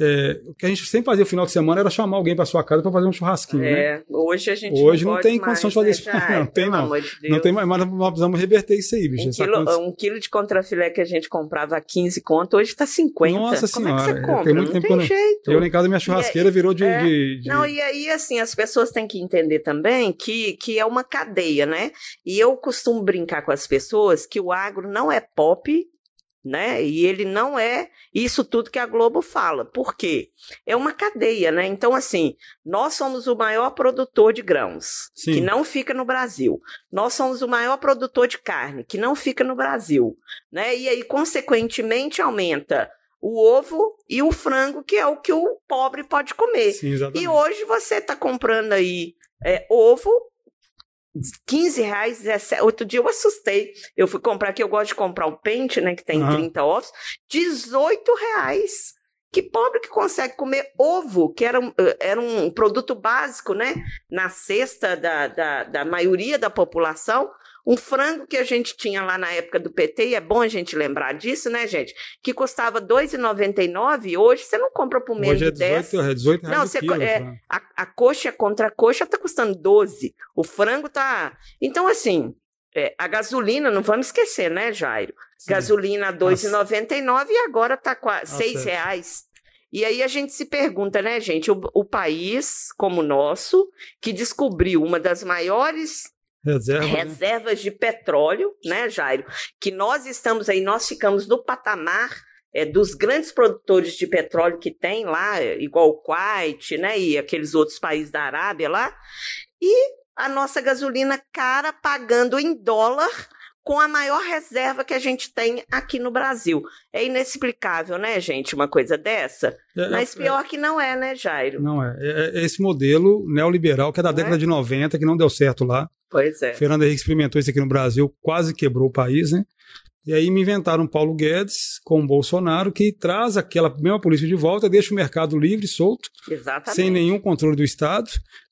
é, o que a gente sempre fazia no final de semana era chamar alguém para sua casa para fazer um churrasquinho. Né? É, né? hoje a gente hoje não, não tem condição de fazer né, isso. Não, tem não. De não tem mais, mas nós precisamos reverter isso aí, bicho. Um, quilo, um quilo de contrafilé que a gente comprava a 15 conto, hoje está 50. Nossa Como senhora. É que você compra? Tem muito não tempo tem jeito. Eu, em casa, minha churrasqueira virou de, é, de, de, Não, e aí, assim, as pessoas têm que entender também que, que é uma cadeia, né? E eu costumo brincar com as pessoas que o agro não é pop né? E ele não é isso tudo que a Globo fala. Por quê? É uma cadeia, né? Então, assim, nós somos o maior produtor de grãos, Sim. que não fica no Brasil. Nós somos o maior produtor de carne, que não fica no Brasil, né? E aí, consequentemente, aumenta o ovo e o frango, que é o que o pobre pode comer. Sim, e hoje você está comprando aí é, ovo 15 reais, 17. Outro dia eu assustei. Eu fui comprar aqui, eu gosto de comprar o pente, né? Que tem uhum. 30 ovos. 18 reais. Que pobre que consegue comer ovo, que era um, eh, era um produto básico, né? Na cesta da, da, da maioria da população. Um frango que a gente tinha lá na época do PT, e é bom a gente lembrar disso, né, gente? Que custava R$ 2,99 hoje você não compra por menos hoje é de 10. 18, é 18 reais não, você, quilo, é, a, a coxa contra a coxa está custando 12. O frango tá. Então, assim, é, a gasolina, não vamos esquecer, né, Jairo? Sim. Gasolina R$ 2,99 e agora está quase 6 reais. E aí a gente se pergunta, né, gente? O, o país como o nosso, que descobriu uma das maiores Reserva, reservas né? de petróleo, né, Jairo? Que nós estamos aí, nós ficamos no patamar é, dos grandes produtores de petróleo que tem lá, igual o Kuwait, né, e aqueles outros países da Arábia lá, e a nossa gasolina cara pagando em dólar com a maior reserva que a gente tem aqui no Brasil. É inexplicável, né, gente, uma coisa dessa? É, Mas é, pior é, que não é, né, Jairo? Não é. é. é esse modelo neoliberal que é da não década é? de 90, que não deu certo lá. Pois é. Fernando Henrique experimentou isso aqui no Brasil, quase quebrou o país, né? E aí me inventaram Paulo Guedes com o Bolsonaro, que traz aquela mesma política de volta, deixa o mercado livre, solto, Exatamente. sem nenhum controle do Estado.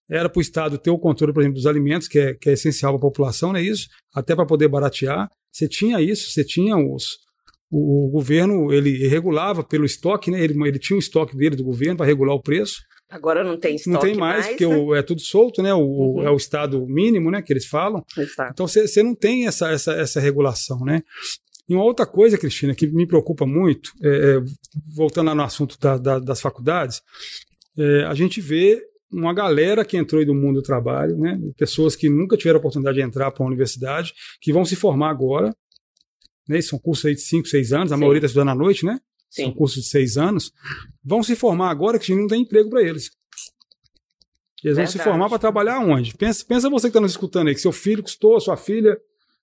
Era para o Estado ter o controle, por exemplo, dos alimentos, que é, que é essencial para a população, não é isso? Até para poder baratear. Você tinha isso, você tinha os, o, o governo ele regulava pelo estoque, né? Ele, ele tinha um estoque dele do governo para regular o preço. Agora não tem estoque Não tem mais, mais porque né? o, é tudo solto, né? O, Uhum. É o estado mínimo, né? Que eles falam. Exato. Então você não tem essa, essa, essa regulação, né? E uma outra coisa, Cristina, que me preocupa muito, é, é, voltando lá no assunto da- da- das faculdades, é, a gente vê uma galera que entrou aí do mundo do trabalho, né? Pessoas que nunca tiveram a oportunidade de entrar para a universidade, que vão se formar agora, né? São cursos aí de 5, 6 anos, a Sim. maioria está estudando à noite, né? São Sim. cursos de seis anos, vão se formar agora que não tem emprego para eles. Eles vão se Verdade. formar para trabalhar onde? Pensa, pensa você que está nos escutando aí, que seu filho custou, sua filha,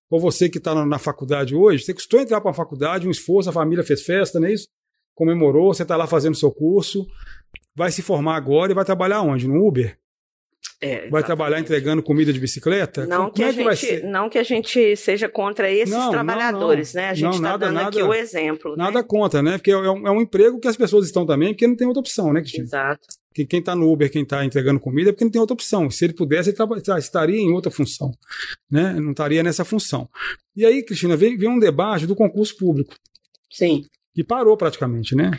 ou você que está na, na faculdade hoje, você custou entrar para a faculdade, um esforço, a família fez festa, não é isso? Comemorou, você está lá fazendo seu curso, vai se formar agora e vai trabalhar onde? No Uber? É, Vai trabalhar entregando comida de bicicleta? Não Como que, é a que gente, não que a gente seja contra esses Não, não, trabalhadores, não. né? A gente Não, está nada, dando aqui nada. o exemplo. né? Nada contra, né? Porque é um, é um emprego que as pessoas estão também, porque não tem outra opção, né, Cristina? Exato. que quem está no Uber, quem está entregando comida, é porque não tem outra opção. Se ele pudesse, ele tra- estaria em outra função, né? Não estaria nessa função. E aí, Cristina, vem, vem um debate do concurso público, Sim. que parou praticamente, né?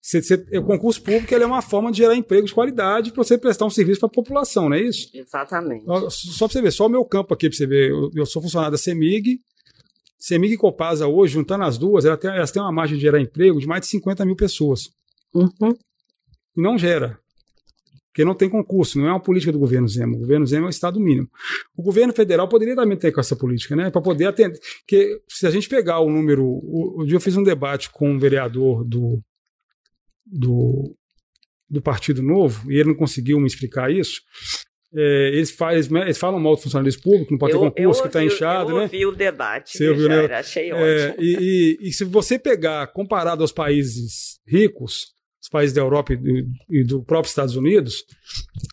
Cê- cê- o concurso público é uma forma de gerar emprego de qualidade para você prestar um serviço para a população, não é isso? Exatamente. Só para você ver, só o meu campo aqui para você ver, eu, eu sou funcionário da CEMIG, CEMIG e Copasa hoje, juntando as duas, elas têm, elas têm uma margem de gerar emprego de mais de 50 mil pessoas. Uhum. e não gera. Porque não tem concurso, não é uma política do governo Zema. O governo Zema é o Estado mínimo. O governo federal poderia também ter com essa política, né? Para poder atender. Porque se a gente pegar o número. O, o dia eu fiz um debate com um vereador do, do, do Partido Novo, e ele não conseguiu me explicar isso. É, eles, fa- eles, falam mal do funcionalismo público, não pode ter concurso, que está inchado, eu né? ouvi o debate, Você ouviu, né? Achei É, ótimo. e, e- e se você pegar, comparado aos países ricos, os países da Europa e do, e do próprio Estados Unidos,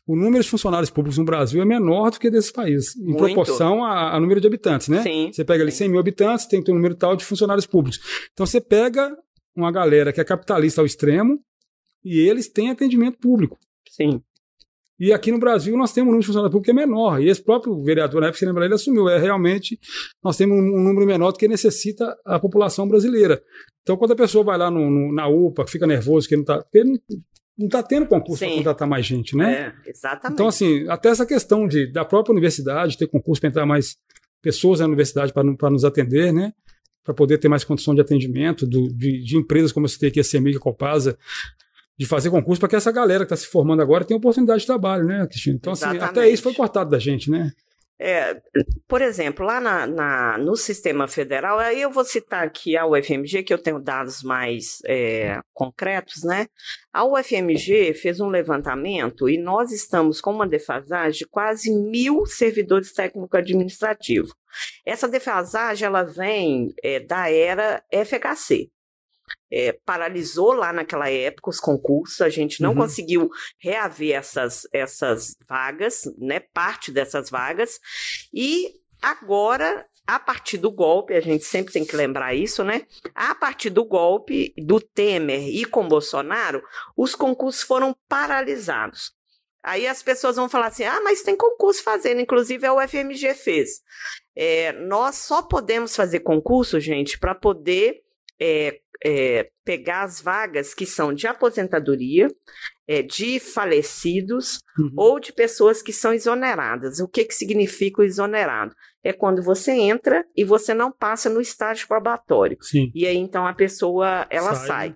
o número de funcionários públicos no Brasil é menor do que desses países, em Muito. proporção ao número de habitantes, né? Sim. Você pega ali sim. 100 mil habitantes, tem que ter um número tal de funcionários públicos. Então você pega uma galera que é capitalista ao extremo e eles têm atendimento público. Sim. E aqui no Brasil nós temos um número de funcionário público que é menor. E esse próprio vereador, na época, você lembra, ele assumiu. É realmente, nós temos um, número menor do que necessita a população brasileira. Então, quando a pessoa vai lá no- no- na UPA, fica nervoso, que não está não tá tendo concurso para contratar mais gente, né? É, exatamente. Então, assim, até essa questão de, da própria universidade ter concurso para entrar mais pessoas na universidade para nos atender, né? Para poder ter mais condição de atendimento do- de, de empresas como eu citei aqui, a CEMIG, a Copasa, de fazer concurso para que essa galera que está se formando agora tenha oportunidade de trabalho, né, Cristina? Então, assim, até isso foi cortado da gente, né? É, por exemplo, lá na, na- no sistema federal, aí eu vou citar aqui a UFMG, que eu tenho dados mais é, concretos, né? A UFMG fez um levantamento e nós estamos com uma defasagem de quase mil servidores técnico-administrativos. Essa defasagem, ela vem é, da era FHC. É, paralisou lá naquela época os concursos, a gente não Uhum. conseguiu reaver essas, essas vagas, né, parte dessas vagas, e agora, a partir do golpe, a gente sempre tem que lembrar isso, né? A partir do golpe do Temer e com Bolsonaro, os concursos foram paralisados. Aí as pessoas vão falar assim: ah, mas tem concurso fazendo, inclusive a UFMG fez. É, nós só podemos fazer concurso, gente, para poder é, é, pegar as vagas que são de aposentadoria, é, de falecidos Uhum. ou de pessoas que são exoneradas. O que, que significa o exonerado? É quando você entra e você não passa no estágio probatório. Sim. E aí, então, a pessoa, ela Sai, sai. né?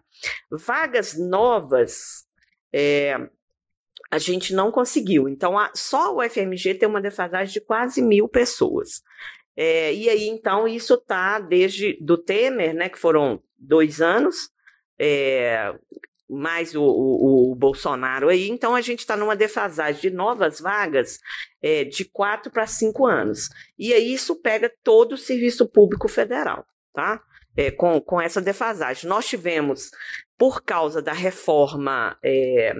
Vagas novas, é, a gente não conseguiu. Então, a- só o FMG tem uma defasagem de quase mil pessoas. É, e aí, então, isso está desde do Temer, né, que foram dois anos, é, mais o, o- o Bolsonaro aí. Então, a gente está numa defasagem de novas vagas é, de quatro para cinco anos. E aí, isso pega todo o serviço público federal, tá? É, com, com essa defasagem. Nós tivemos, por causa da reforma é,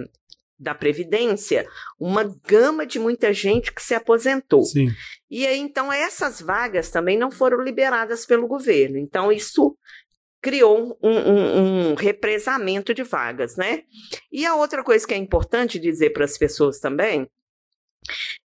da Previdência, uma gama de muita gente que se aposentou. Sim. E aí, então, essas vagas também não foram liberadas pelo governo. Então, isso criou um, um- um represamento de vagas, né? E a outra coisa que é importante dizer para as pessoas também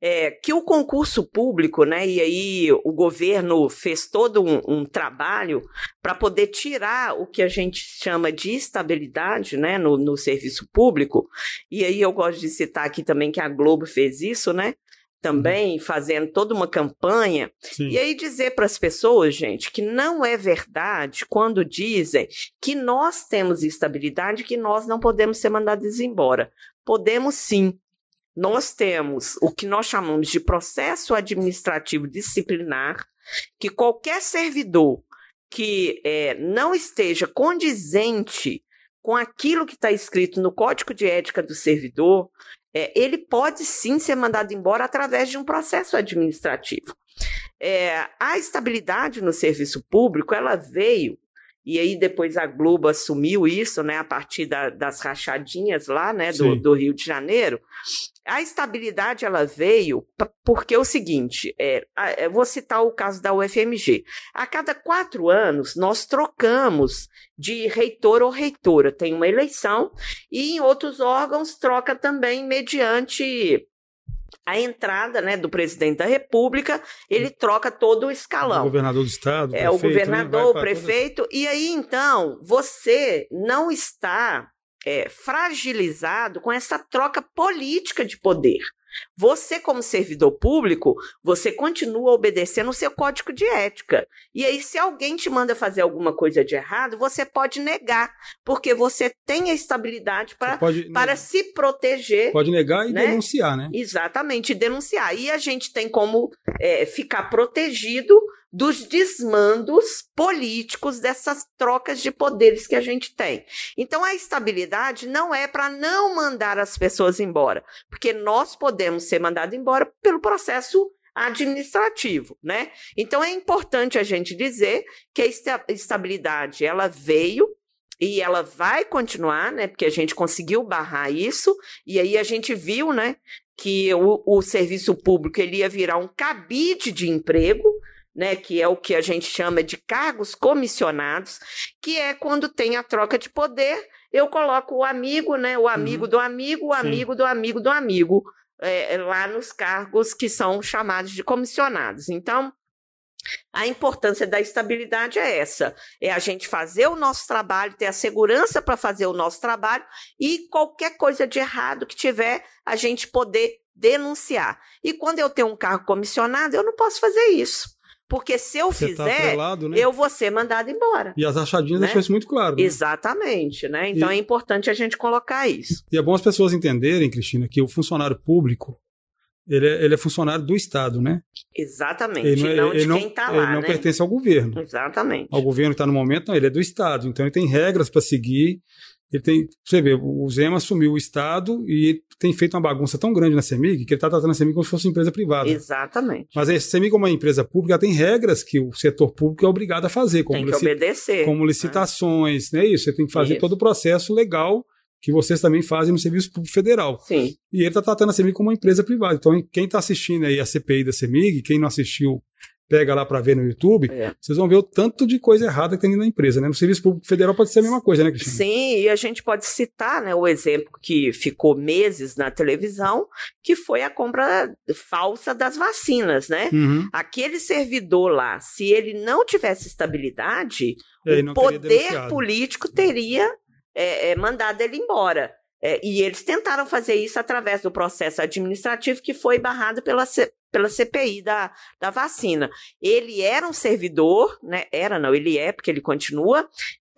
é, que o concurso público, né, e aí o governo fez todo um, um trabalho para poder tirar o que a gente chama de estabilidade né, no, no serviço público, e aí eu gosto de citar aqui também que a Globo fez isso, né? Também fazendo toda uma campanha, Sim. e aí dizer para as pessoas, gente, que não é verdade quando dizem que nós temos estabilidade, que nós não podemos ser mandados embora. Podemos sim. Nós temos o que nós chamamos de processo administrativo disciplinar, que qualquer servidor que é, não esteja condizente com aquilo que está escrito no Código de Ética do Servidor, é, ele pode sim ser mandado embora através de um processo administrativo. É, a estabilidade no serviço público, ela veio, e aí depois a Globo assumiu isso, né, a partir da, das rachadinhas lá, né, do, do Rio de Janeiro. A estabilidade, ela veio porque é o seguinte, é, eu vou citar o caso da UFMG. A cada quatro anos, nós trocamos de reitor ou reitora. Tem uma eleição e em outros órgãos troca também mediante a entrada né, do presidente da República, ele troca todo o O escalão. governador do estado. É o prefeito, né, governador, vai o pra todas- prefeito, e aí então você não está é, fragilizado com essa troca política de poder. Você, como servidor público, você continua obedecendo o seu código de ética. E aí, se alguém te manda fazer alguma coisa de errado, você pode negar, porque você tem a estabilidade pra, pode, para se proteger pode negar e né? denunciar, né? Exatamente, denunciar. E a gente tem como é, ficar protegido dos desmandos políticos dessas trocas de poderes que a gente tem. Então, a estabilidade não é para não mandar as pessoas embora, porque nós podemos ser mandados embora pelo processo administrativo, né? Então é importante a gente dizer que a esta- estabilidade ela veio e ela vai continuar, né? Porque a gente conseguiu barrar isso e aí a gente viu, né? Que o, o serviço público ele ia virar um cabide de emprego, né? Que é o que a gente chama de cargos comissionados, que é quando tem a troca de poder, eu coloco o amigo, né? O amigo do amigo, o Sim. amigo do amigo do amigo, é, lá nos cargos que são chamados de comissionados. Então, a importância da estabilidade é essa: é a gente fazer o nosso trabalho, ter a segurança para fazer o nosso trabalho e qualquer coisa de errado que tiver, a gente poder denunciar. E quando eu tenho um cargo comissionado, eu não posso fazer isso. Porque se eu Você tá fizer, atrelado, né? eu vou ser mandado embora. E as rachadinhas né? deixam isso muito claro. né? Exatamente, né? Então E- é importante a gente colocar isso. E é bom as pessoas entenderem, Cristina, que o funcionário público ele é, ele é funcionário do Estado, né? Exatamente. Ele não, é- não de ele quem está ele lá, não né? pertence ao governo. Exatamente. Ao governo que está no momento, não, ele é do Estado. Então ele tem regras para seguir. Ele tem, você vê, o Zema assumiu o Estado e tem feito uma bagunça tão grande na CEMIG que ele está tratando a CEMIG como se fosse uma empresa privada. Exatamente. Mas a CEMIG, como uma empresa pública, tem regras que o setor público é obrigado a fazer, como, Tem que obedecer. como licitações, né? Isso, você tem que fazer Isso. todo o processo legal que vocês também fazem no Serviço Público Federal. Sim. E ele está tratando a CEMIG como uma empresa privada. Então, quem está assistindo aí a CPI da CEMIG, quem não assistiu, pega lá para ver no YouTube, É. vocês vão ver o tanto de coisa errada que tem na empresa, né? No Serviço Público Federal pode ser a mesma coisa, né, Cristina? Sim, e a gente pode citar né, o exemplo que ficou meses na televisão, que foi a compra falsa das vacinas, né? Uhum. Aquele servidor lá, se ele não tivesse estabilidade, aí o poder político teria é, é, mandado ele embora. É, e eles tentaram fazer isso através do processo administrativo que foi barrado pela, C- pela CPI da, da vacina. Ele era um servidor, né? Era, não, ele é, porque ele continua.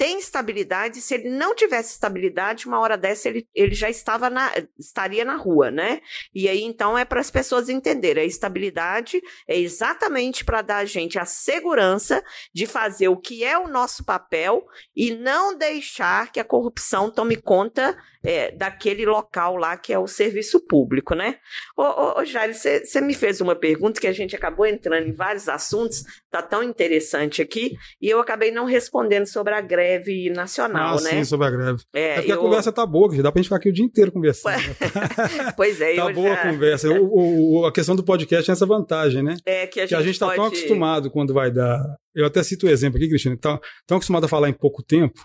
Tem estabilidade, se ele não tivesse estabilidade, uma hora dessa ele, ele já estava na, estaria na rua, né? E aí, então, é para as pessoas entenderem. A estabilidade é exatamente para dar a gente a segurança de fazer o que é o nosso papel e não deixar que a corrupção tome conta é, daquele local lá que é o serviço público, né? Ô, ô, ô Jair, você me fez uma pergunta que a gente acabou entrando em vários assuntos, tá tão interessante aqui, e eu acabei não respondendo sobre a greve nacional, ah, né? sim, sobre a greve. É, É porque a eu- conversa tá boa, que dá pra gente ficar aqui o dia inteiro conversando. né? Pois é, tá boa já- a conversa. O- o- a questão do podcast tem essa vantagem, né? É que a gente, que a gente tão pode- acostumado quando vai dar. Eu até cito o exemplo aqui, Cristina, tão, tão acostumado a falar em pouco tempo.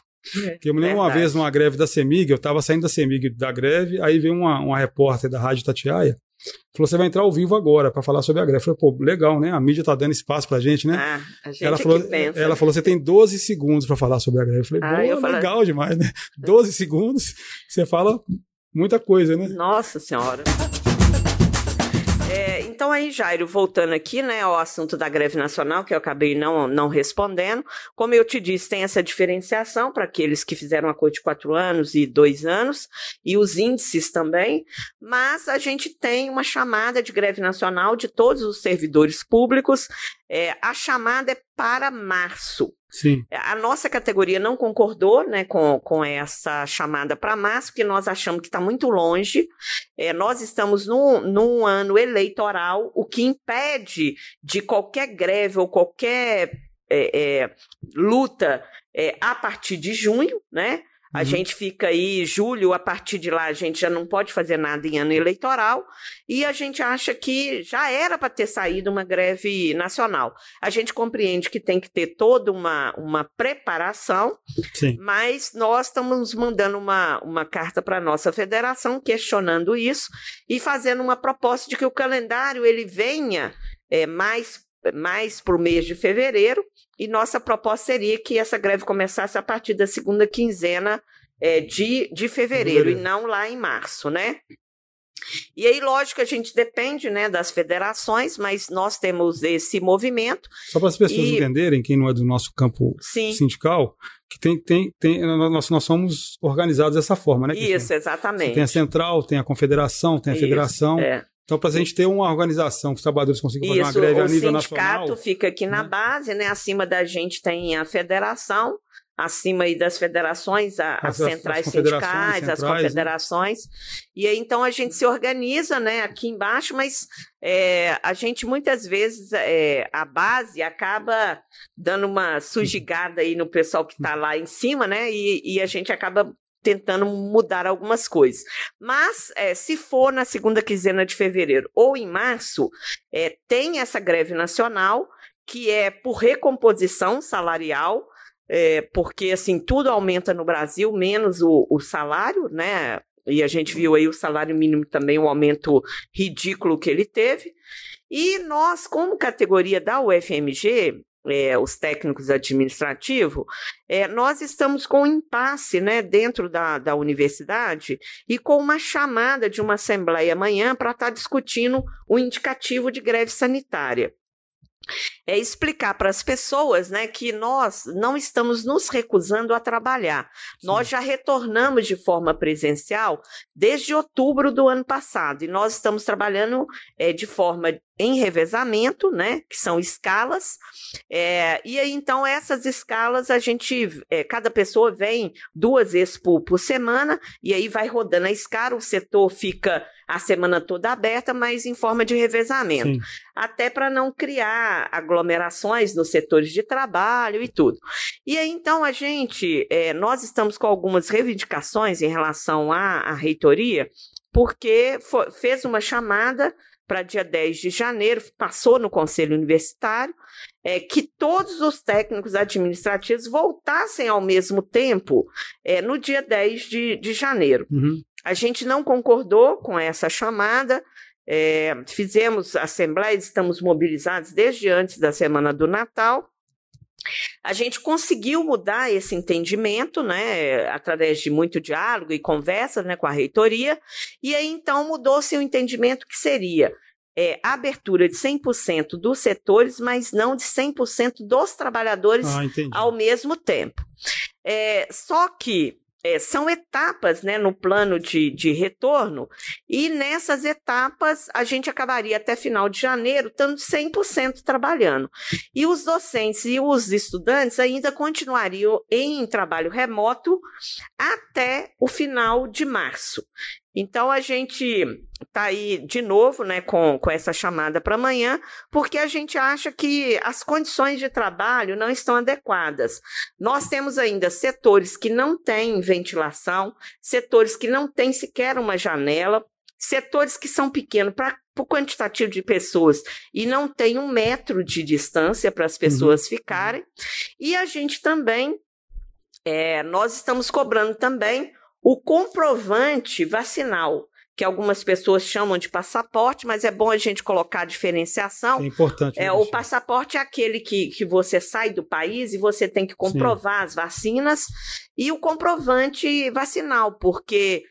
Que eu me lembro uma Verdade. vez numa greve da CEMIG, eu estava saindo da CEMIG da greve, aí veio uma, uma repórter da Rádio Tatiaia falou: você vai entrar ao vivo agora para falar sobre a greve. Eu falei, pô, legal, né? A mídia tá dando espaço pra gente, né? Ah, a gente ela falou, pensa. ela falou: você tem 12 segundos para falar sobre a greve. Eu falei, Ah, eu legal demais, né? 12 segundos, você fala muita coisa, né? Nossa Senhora. É, então aí, Jairo, voltando aqui, né, ao assunto da greve nacional, que eu acabei não, não respondendo. Como eu te disse, tem essa diferenciação para aqueles que fizeram a cor de quatro anos e dois anos, e os índices também, mas a gente tem uma chamada de greve nacional de todos os servidores públicos. É, a chamada é para março. Sim. A nossa categoria não concordou né, com, com essa chamada para março, porque nós achamos que está muito longe. É, nós estamos num, num ano eleitoral, o que impede de qualquer greve ou qualquer é, é, luta é, a partir de junho, né? A Uhum. gente fica aí, julho, a partir de lá a gente já não pode fazer nada em ano eleitoral, e a gente acha que já era para ter saído uma greve nacional. A gente compreende que tem que ter toda uma, uma preparação, Sim. mas nós estamos mandando uma, uma carta para a nossa federação questionando isso e fazendo uma proposta de que o calendário ele venha é, mais, mais para o mês de fevereiro, e nossa proposta seria que essa greve começasse a partir da segunda quinzena é, de, de fevereiro, e não lá em março, né? E aí, lógico, a gente depende né, das federações, mas nós temos esse movimento. Só para as pessoas E- entenderem, quem não é do nosso campo Sim, sindical, que tem, tem, tem nós, nós somos organizados dessa forma, né? Isso, exatamente. Tem a central, tem a confederação, tem a Isso, federação. É. Então, para a gente ter uma organização que os trabalhadores consigam fazer uma Isso, greve a o nível sindicato nacional. fica aqui na né? base, né? Acima da gente tem a federação, acima das federações, a- As- as, as centrais confederações, sindicais, as centrais, né? confederações. E aí, então, a gente se organiza, né, aqui embaixo, mas é, a gente muitas vezes, é, a base acaba dando uma sujigada aí no pessoal que está lá em cima, né? E, e a gente acaba tentando mudar algumas coisas. Mas, é, se for na segunda quinzena de fevereiro ou em março, é, tem essa greve nacional, que é por recomposição salarial, é, porque assim tudo aumenta no Brasil, menos o, o salário, né? E a gente viu aí o salário mínimo também, o aumento ridículo que ele teve. E nós, como categoria da UFMG, é, os técnicos administrativos, é, nós estamos com um impasse né, dentro da, da universidade e com uma chamada de uma assembleia amanhã para estar discutindo o indicativo de greve sanitária. É explicar para as pessoas né, que nós não estamos nos recusando a trabalhar. Nós já retornamos de forma presencial desde outubro do ano passado e nós estamos trabalhando é, de forma em revezamento, né, que são escalas. É, e aí, então, essas escalas, a gente, é, cada pessoa vem duas vezes por, por semana, e aí vai rodando a escala, o setor fica a semana toda aberta, mas em forma de revezamento Sim. até para não criar aglomerações nos setores de trabalho e tudo. E aí, então, a gente, é, nós estamos com algumas reivindicações em relação à, à reitoria, porque fo- fez uma chamada para dia 10 de janeiro, passou no Conselho Universitário, é, que todos os técnicos administrativos voltassem ao mesmo tempo é, no dia 10 de, de janeiro. Uhum. A gente não concordou com essa chamada, é, fizemos assembleias, estamos mobilizados desde antes da semana do Natal. A gente conseguiu mudar esse entendimento, né, através de muito diálogo e conversa, né, com a reitoria, e aí então mudou-se o entendimento que seria é, a abertura de 100% dos setores, mas não de 100% dos trabalhadores Ah, ao mesmo tempo. É, só que é, são etapas né, no plano de, de retorno, e nessas etapas a gente acabaria até final de janeiro estando 100% trabalhando. E os docentes e os estudantes ainda continuariam em trabalho remoto até o final de março. Então a gente está aí de novo né, com, com essa chamada para amanhã, porque a gente acha que as condições de trabalho não estão adequadas. Nós temos ainda setores que não têm ventilação, setores que não têm sequer uma janela, setores que são pequenos para o quantitativo de pessoas e não tem um metro de distância para as pessoas ficarem. E a gente também, é, nós estamos cobrando também o comprovante vacinal que algumas pessoas chamam de passaporte, mas é bom a gente colocar a diferenciação. É importante. É, o passaporte é aquele que, que você sai do país e você tem que comprovar Sim. as vacinas e o comprovante vacinal, porque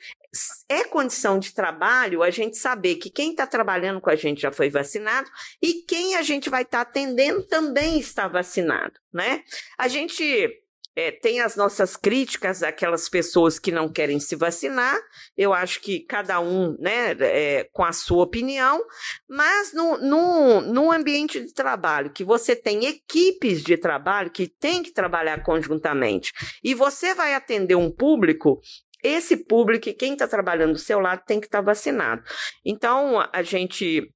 é condição de trabalho a gente saber que quem está trabalhando com a gente já foi vacinado e quem a gente vai estar tá atendendo também está vacinado, né? A gente é, tem as nossas críticas àquelas pessoas que não querem se vacinar. Eu acho que cada um, né, é, com a sua opinião, mas no, no, no ambiente de trabalho, que você tem equipes de trabalho que tem que trabalhar conjuntamente, e você vai atender um público esse público, quem está trabalhando do seu lado, tem que estar tá vacinado. Então, a gente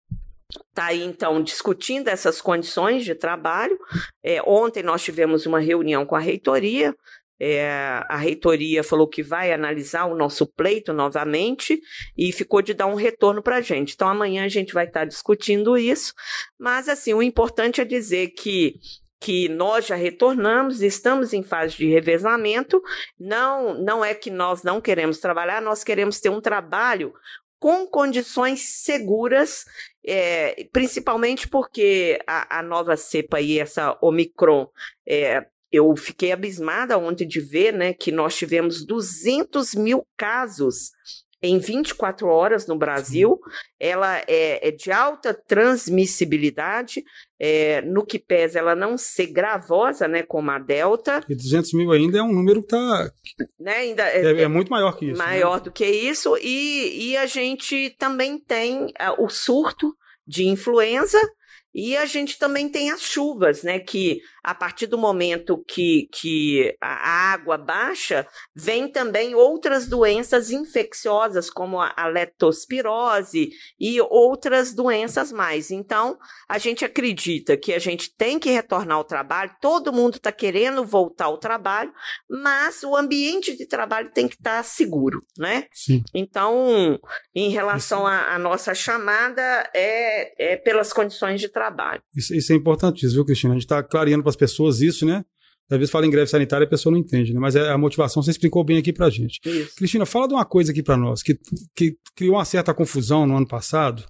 está aí, então, discutindo essas condições de trabalho. É, ontem nós tivemos uma reunião com a reitoria. É, a reitoria falou que vai analisar o nosso pleito novamente e ficou de dar um retorno para a gente. Então, amanhã a gente vai estar tá discutindo isso. Mas, assim, o importante é dizer que que nós já retornamos, estamos em fase de revezamento. Não, não é que nós não queremos trabalhar, nós queremos ter um trabalho com condições seguras, é, principalmente porque a, a, nova cepa aí, essa Omicron, é, eu fiquei abismada ontem de ver né, que nós tivemos 200 mil casos em 24 horas no Brasil. Ela é, é de alta transmissibilidade, é, no que pesa ela não ser gravosa, né, como a Delta. E 200 mil ainda é um número que está... Né, ainda é, é, é, muito maior que isso. Né? Maior né? do que isso. E, e a gente também tem uh, o surto de influenza, e a gente também tem as chuvas, né? Que a partir do momento que, que a água baixa, vem também outras doenças infecciosas, como a, a leptospirose e outras doenças mais. Então, a gente acredita que a gente tem que retornar ao trabalho, todo mundo está querendo voltar ao trabalho, mas o ambiente de trabalho tem que estar tá seguro, né? Sim. Então, em relação à nossa chamada, é, é pelas condições de trabalho trabalho. Isso, isso é importantíssimo, viu, Cristina? A gente está clareando para as pessoas isso, né? Às vezes fala em greve sanitária e a pessoa não entende, né? Mas é a motivação você explicou bem aqui a gente. Isso. Cristina, fala de uma coisa aqui para nós, que, que criou uma certa confusão no ano passado,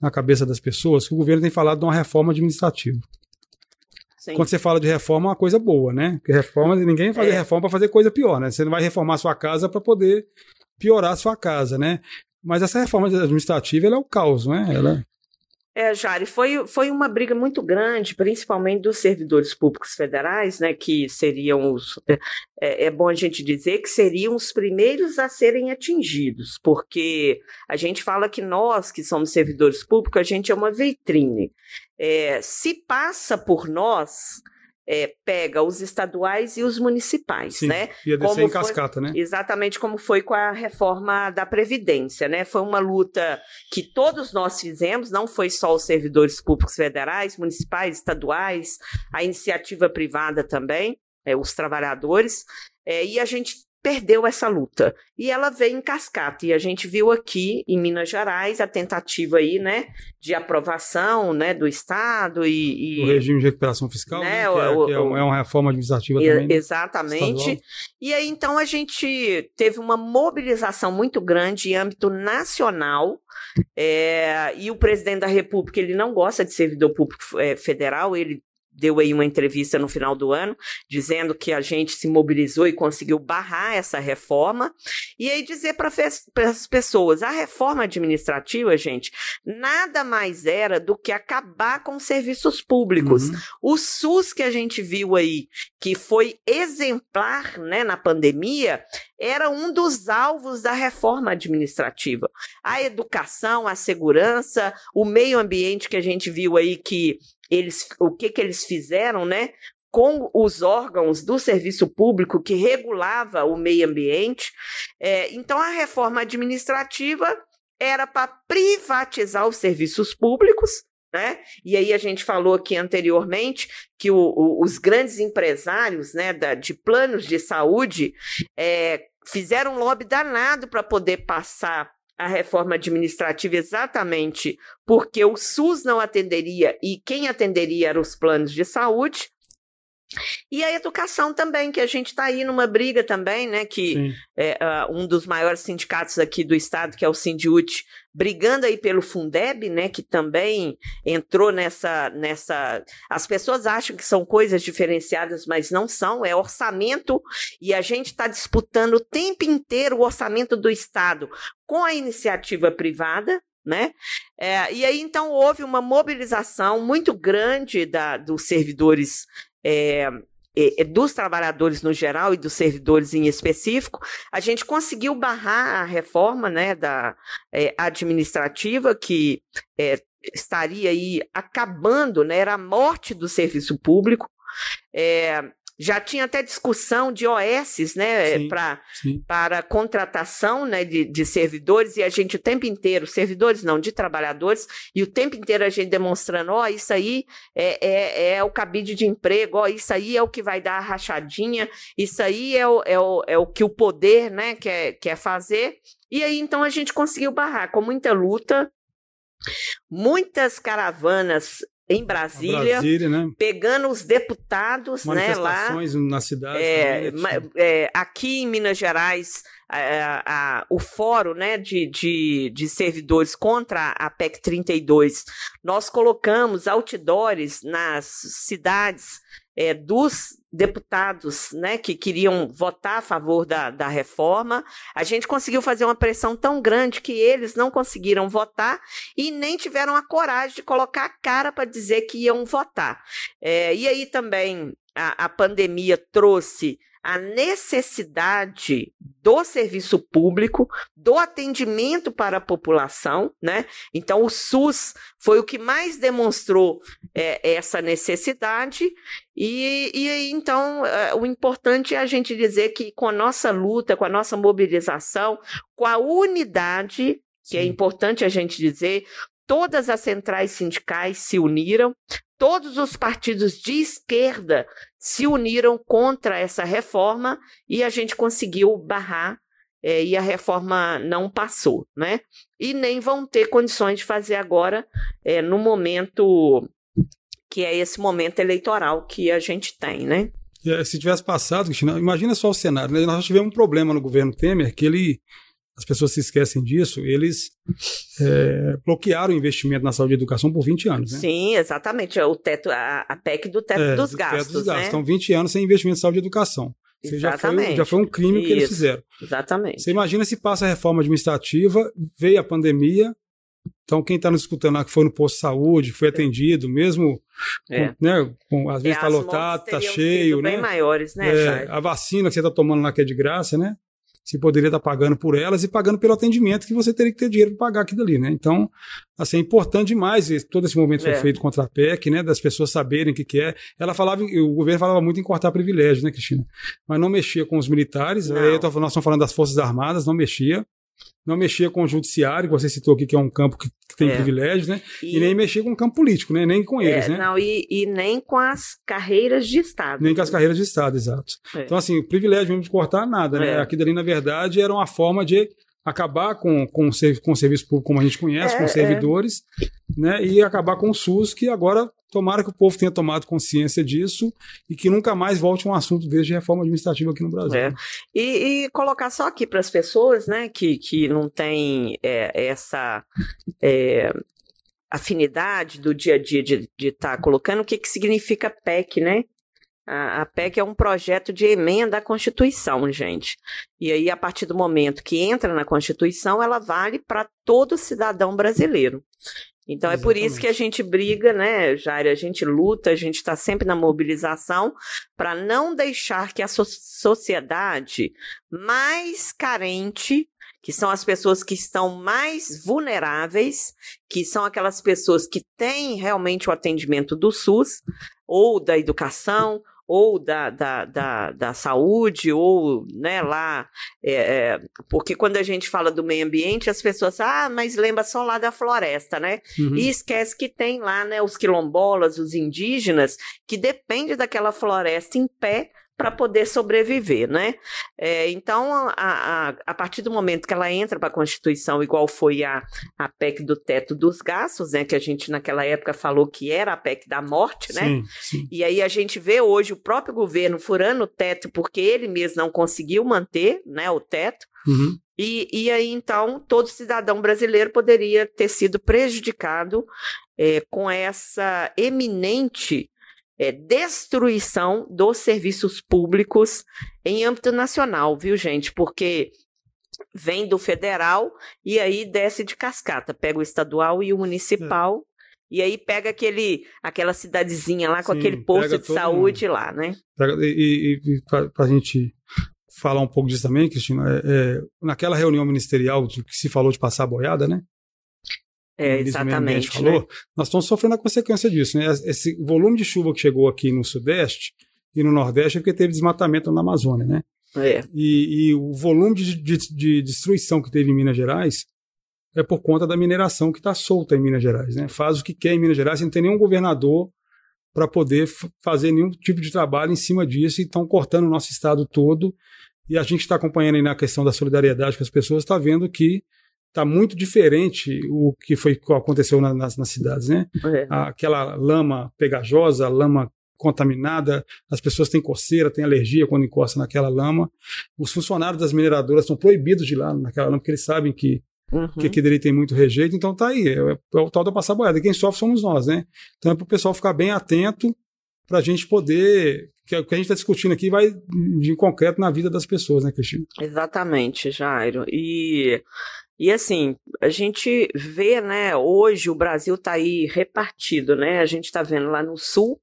na cabeça das pessoas, que o governo tem falado de uma reforma administrativa. Sim. Quando você fala de reforma, é uma coisa boa, né? Porque reforma, ninguém faz é. reforma para fazer coisa pior, né? Você não vai reformar a sua casa para poder piorar a sua casa, né? Mas essa reforma administrativa ela é o caos, né? Ela... É, Jari, foi, foi uma briga muito grande, principalmente dos servidores públicos federais, né, que seriam os. É, é, é bom a gente dizer que seriam os primeiros a serem atingidos, porque a gente fala que nós, que somos servidores públicos, a gente é uma vitrine. É, se passa por nós, é, pega os estaduais e os municipais, Sim, né? Ia descer como em cascata, foi, né? Exatamente como foi com a reforma da Previdência, né? Foi uma luta que todos nós fizemos, não foi só os servidores públicos federais, municipais, estaduais, a iniciativa privada também, é, os trabalhadores, é, e a gente perdeu essa luta. E ela veio em cascata. E a gente viu aqui em Minas Gerais a tentativa aí, né, de aprovação, né, do Estado e... e o regime de recuperação fiscal, né, né que, é, o, que é, o, é, uma reforma administrativa também. Né, exatamente. E aí, então, a gente teve uma mobilização muito grande em âmbito nacional é, e o presidente da República, ele não gosta de servidor público é, federal, ele deu aí uma entrevista no final do ano, dizendo que a gente se mobilizou e conseguiu barrar essa reforma. E aí dizer para as pessoas, a reforma administrativa, gente, nada mais era do que acabar com os serviços públicos. Uhum. O SUS que a gente viu aí, que foi exemplar né, na pandemia, era um dos alvos da reforma administrativa. A educação, a segurança, o meio ambiente que a gente viu aí que eles, o que, que eles fizeram, né? com os órgãos do serviço público que regulava o meio ambiente. É, então, a reforma administrativa era para privatizar os serviços públicos, né? E aí a gente falou aqui anteriormente que o, o, os grandes empresários né, da, de planos de saúde é, fizeram um lobby danado para poder passar a reforma administrativa exatamente porque o SUS não atenderia e quem atenderia eram os planos de saúde. E a educação também, que a gente está aí numa briga também, né? Que é, uh, um dos maiores sindicatos aqui do estado, que é o Sindiut, brigando aí pelo Fundeb, né? Que também entrou nessa, nessa. As pessoas acham que são coisas diferenciadas, mas não são. É orçamento e a gente está disputando o tempo inteiro o orçamento do estado com a iniciativa privada, né? É, e aí então houve uma mobilização muito grande da, dos servidores é, dos trabalhadores no geral e dos servidores em específico, a gente conseguiu barrar a reforma né, da é, administrativa que é, estaria aí acabando, né, era a morte do serviço público. É, já tinha até discussão de OS, né, sim, pra, sim. para contratação né, de, de, servidores, e a gente o tempo inteiro, servidores não, de trabalhadores, e o tempo inteiro a gente demonstrando, ó, oh, isso aí é, é, é, o cabide de emprego, ó, oh, isso aí é o que vai dar a rachadinha, isso aí é o, é o, é o que o poder né, quer, quer fazer. E aí, então, a gente conseguiu barrar com muita luta, muitas caravanas em Brasília, Brasília né? pegando os deputados né, lá. na cidade. É, né, é, aqui em Minas Gerais, a, a, o fórum né, de, de, de servidores contra a PEC 32, nós colocamos outdoors nas cidades é, dos deputados né, que queriam votar a favor da, da reforma. A gente conseguiu fazer uma pressão tão grande que eles não conseguiram votar e nem tiveram a coragem de colocar a cara para dizer que iam votar. É, e aí também a, a pandemia trouxe a necessidade do serviço público, do atendimento para a população, né? Então, o SUS foi o que mais demonstrou é, essa necessidade, e, e então é, o importante é a gente dizer que com a nossa luta, com a nossa mobilização, com a unidade, que é é importante a gente dizer, todas as centrais sindicais se uniram, todos os partidos de esquerda se uniram contra essa reforma e a gente conseguiu barrar é, e a reforma não passou, né? E nem vão ter condições de fazer agora é, no momento que é esse momento eleitoral que a gente tem, né? Se tivesse passado, Cristina, imagina só o cenário. Né? Nós tivemos um problema no governo Temer que ele as pessoas se esquecem disso, eles é, bloquearam o investimento na saúde e educação por 20 anos. Né? Sim, exatamente. É o teto, a, a PEC do teto é, dos gastos. Teto dos gastos. Né? Então, 20 anos sem investimento em saúde e educação. Você já foi, já foi um crime Isso, que eles fizeram. Exatamente. Você imagina se passa a reforma administrativa, veio a pandemia, então, quem está nos escutando lá que foi no posto de saúde, foi atendido, mesmo, é. com, né, com, às vezes está lotado, está cheio, né? bem maiores, né, é, A vacina que você está tomando lá que é de graça, né? Você poderia estar pagando por elas e pagando pelo atendimento que você teria que ter dinheiro para pagar aquilo ali, né? Então, assim, é importante demais todo esse movimento é. foi feito contra a PEC, né? Das pessoas saberem o que, que é. Ela falava, o governo falava muito em cortar privilégios, né, Cristina? Mas não mexia com os militares. Aí, nós estamos falando das Forças Armadas, não mexia não mexia com o judiciário, que você citou aqui que é um campo que, que tem é. privilégios, né? E, e, nem mexia com o campo político, né? Nem com é, eles, né? Não, e, e, nem com as carreiras de Estado. Nem com as carreiras de Estado, exato. É. Então, assim, o privilégio mesmo de cortar nada, né? É. Aquilo ali, na verdade, era uma forma de acabar com, com, com o serviço público como a gente conhece, é, com servidores, é. né? E acabar com o SUS, que agora tomara que o povo tenha tomado consciência disso e que nunca mais volte um assunto desde reforma administrativa aqui no Brasil. É. E, e, colocar só aqui para as pessoas, né, que, que não tem é, essa é, afinidade do dia a dia de estar tá colocando, o que, que significa PEC, né? A, a PEC é um projeto de emenda à Constituição, gente. E aí, a partir do momento que entra na Constituição, ela vale para todo cidadão brasileiro. Então Exatamente. é por isso que a gente briga, né, Jair? A gente luta, a gente está sempre na mobilização para não deixar que a so sociedade mais carente, que são as pessoas que estão mais vulneráveis, que são aquelas pessoas que têm realmente o atendimento do SUS ou da educação ou da, da, da, da saúde, ou né, lá. É, é, porque quando a gente fala do meio ambiente, as pessoas ah, mas lembra só lá da floresta, né? Uhum. E esquece que tem lá né, os quilombolas, os indígenas, que dependem daquela floresta em pé para poder sobreviver, né? É, então, a, a, a, partir do momento que ela entra para a Constituição, igual foi a, a PEC do teto dos gastos, né? Que a gente naquela época falou que era a PEC da morte, né? Sim, sim. E aí a gente vê hoje o próprio governo furando o teto porque ele mesmo não conseguiu manter né, o teto. Uhum. E, e aí, então, todo cidadão brasileiro poderia ter sido prejudicado é, com essa eminente é, destruição dos serviços públicos em âmbito nacional, viu, gente? Porque vem do federal e aí desce de cascata, pega o estadual e o municipal. E aí pega aquele, aquela cidadezinha lá com Sim, aquele posto de saúde mundo. lá, né? E, e, e para a gente falar um pouco disso também, Cristina, é, é, naquela reunião ministerial que se falou de passar a boiada, né? É, exatamente. Falou, né? Nós estamos sofrendo a consequência disso, né? Esse volume de chuva que chegou aqui no Sudeste e no Nordeste é porque teve desmatamento na Amazônia, né? É. E, e o volume de, de, de, destruição que teve em Minas Gerais é por conta da mineração que está solta em Minas Gerais, né? Faz o que quer em Minas Gerais, não tem nenhum governador para poder fazer nenhum tipo de trabalho em cima disso e estão cortando o nosso estado todo e a gente está acompanhando aí na questão da solidariedade com as pessoas, está vendo que está muito diferente o que foi que aconteceu na, nas, nas, cidades, né? É. Aquela lama pegajosa, lama contaminada, as pessoas têm coceira, têm alergia quando encostam naquela lama. Os funcionários das mineradoras são proibidos de ir lá naquela lama, porque eles sabem que uhum. que aqui dele tem muito rejeito, então tá aí, é, é o tal da passar boiada. Quem sofre somos nós, né? Então é para o pessoal ficar bem atento para a gente poder que o que a gente está discutindo aqui vai de concreto na vida das pessoas, né, Cristina? Exatamente, Jairo. E, e assim, a gente vê, né, hoje o Brasil está aí repartido, né? A gente está vendo lá no sul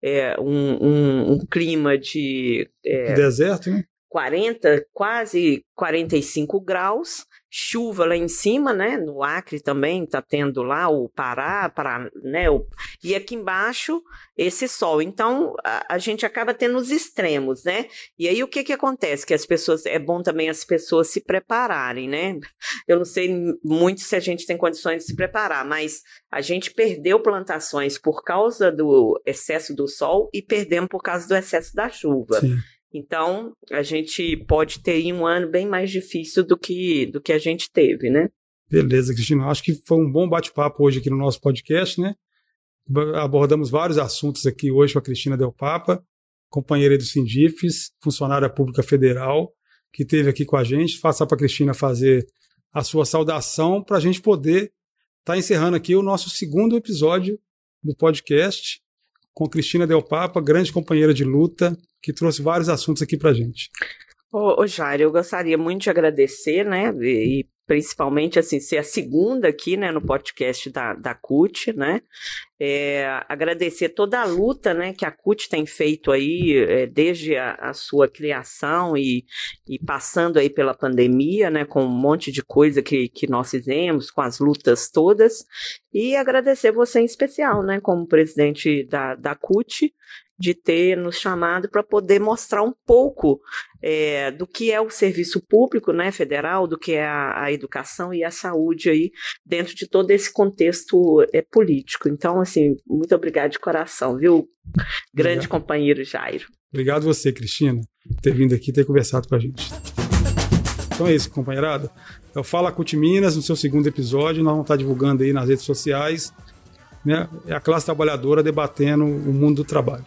é, um, um, um clima de. É, deserto, né? 40, quase 45 graus, chuva lá em cima, né? No Acre também está tendo lá o Pará, Pará né? O, e aqui embaixo esse sol. Então a, a, gente acaba tendo os extremos, né? E aí o que que acontece? Que as pessoas é bom também as pessoas se prepararem, né? Eu não sei muito se a gente tem condições de se preparar, mas a gente perdeu plantações por causa do excesso do sol e perdemos por causa do excesso da chuva. Sim. Então, a gente pode ter um ano bem mais difícil do que, do que a gente teve, né? Beleza, Cristina. Acho que foi um bom bate-papo hoje aqui no nosso podcast, né? Abordamos vários assuntos aqui hoje com a Cristina Del Papa, companheira do Sindifes, funcionária pública federal, que esteve aqui com a gente. Faça para a Cristina fazer a sua saudação para a gente poder estar tá encerrando aqui o nosso segundo episódio do podcast com Cristina Del Papa, grande companheira de luta, que trouxe vários assuntos aqui para gente. Ô, ô Jair, eu gostaria muito de agradecer, né, e, principalmente, assim, ser a segunda aqui, né, no podcast da, da CUT, né, é, agradecer toda a luta, né, que a CUT tem feito aí, é, desde a, a, sua criação e, e passando aí pela pandemia, né, com um monte de coisa que, que nós fizemos, com as lutas todas, e agradecer você em especial, né, como presidente da, da CUT, de ter nos chamado para poder mostrar um pouco é, do que é o serviço público né, federal, do que é a, a, educação e a saúde aí dentro de todo esse contexto é, político. Então, assim, muito obrigado de coração, viu, grande obrigado. companheiro Jairo. Obrigado você, Cristina, por ter vindo aqui e ter conversado com a gente. Então é isso, companheirada. Eu falo a CUT Minas no seu segundo episódio, nós vamos estar divulgando aí nas redes sociais. Né, é a classe trabalhadora debatendo o mundo do trabalho.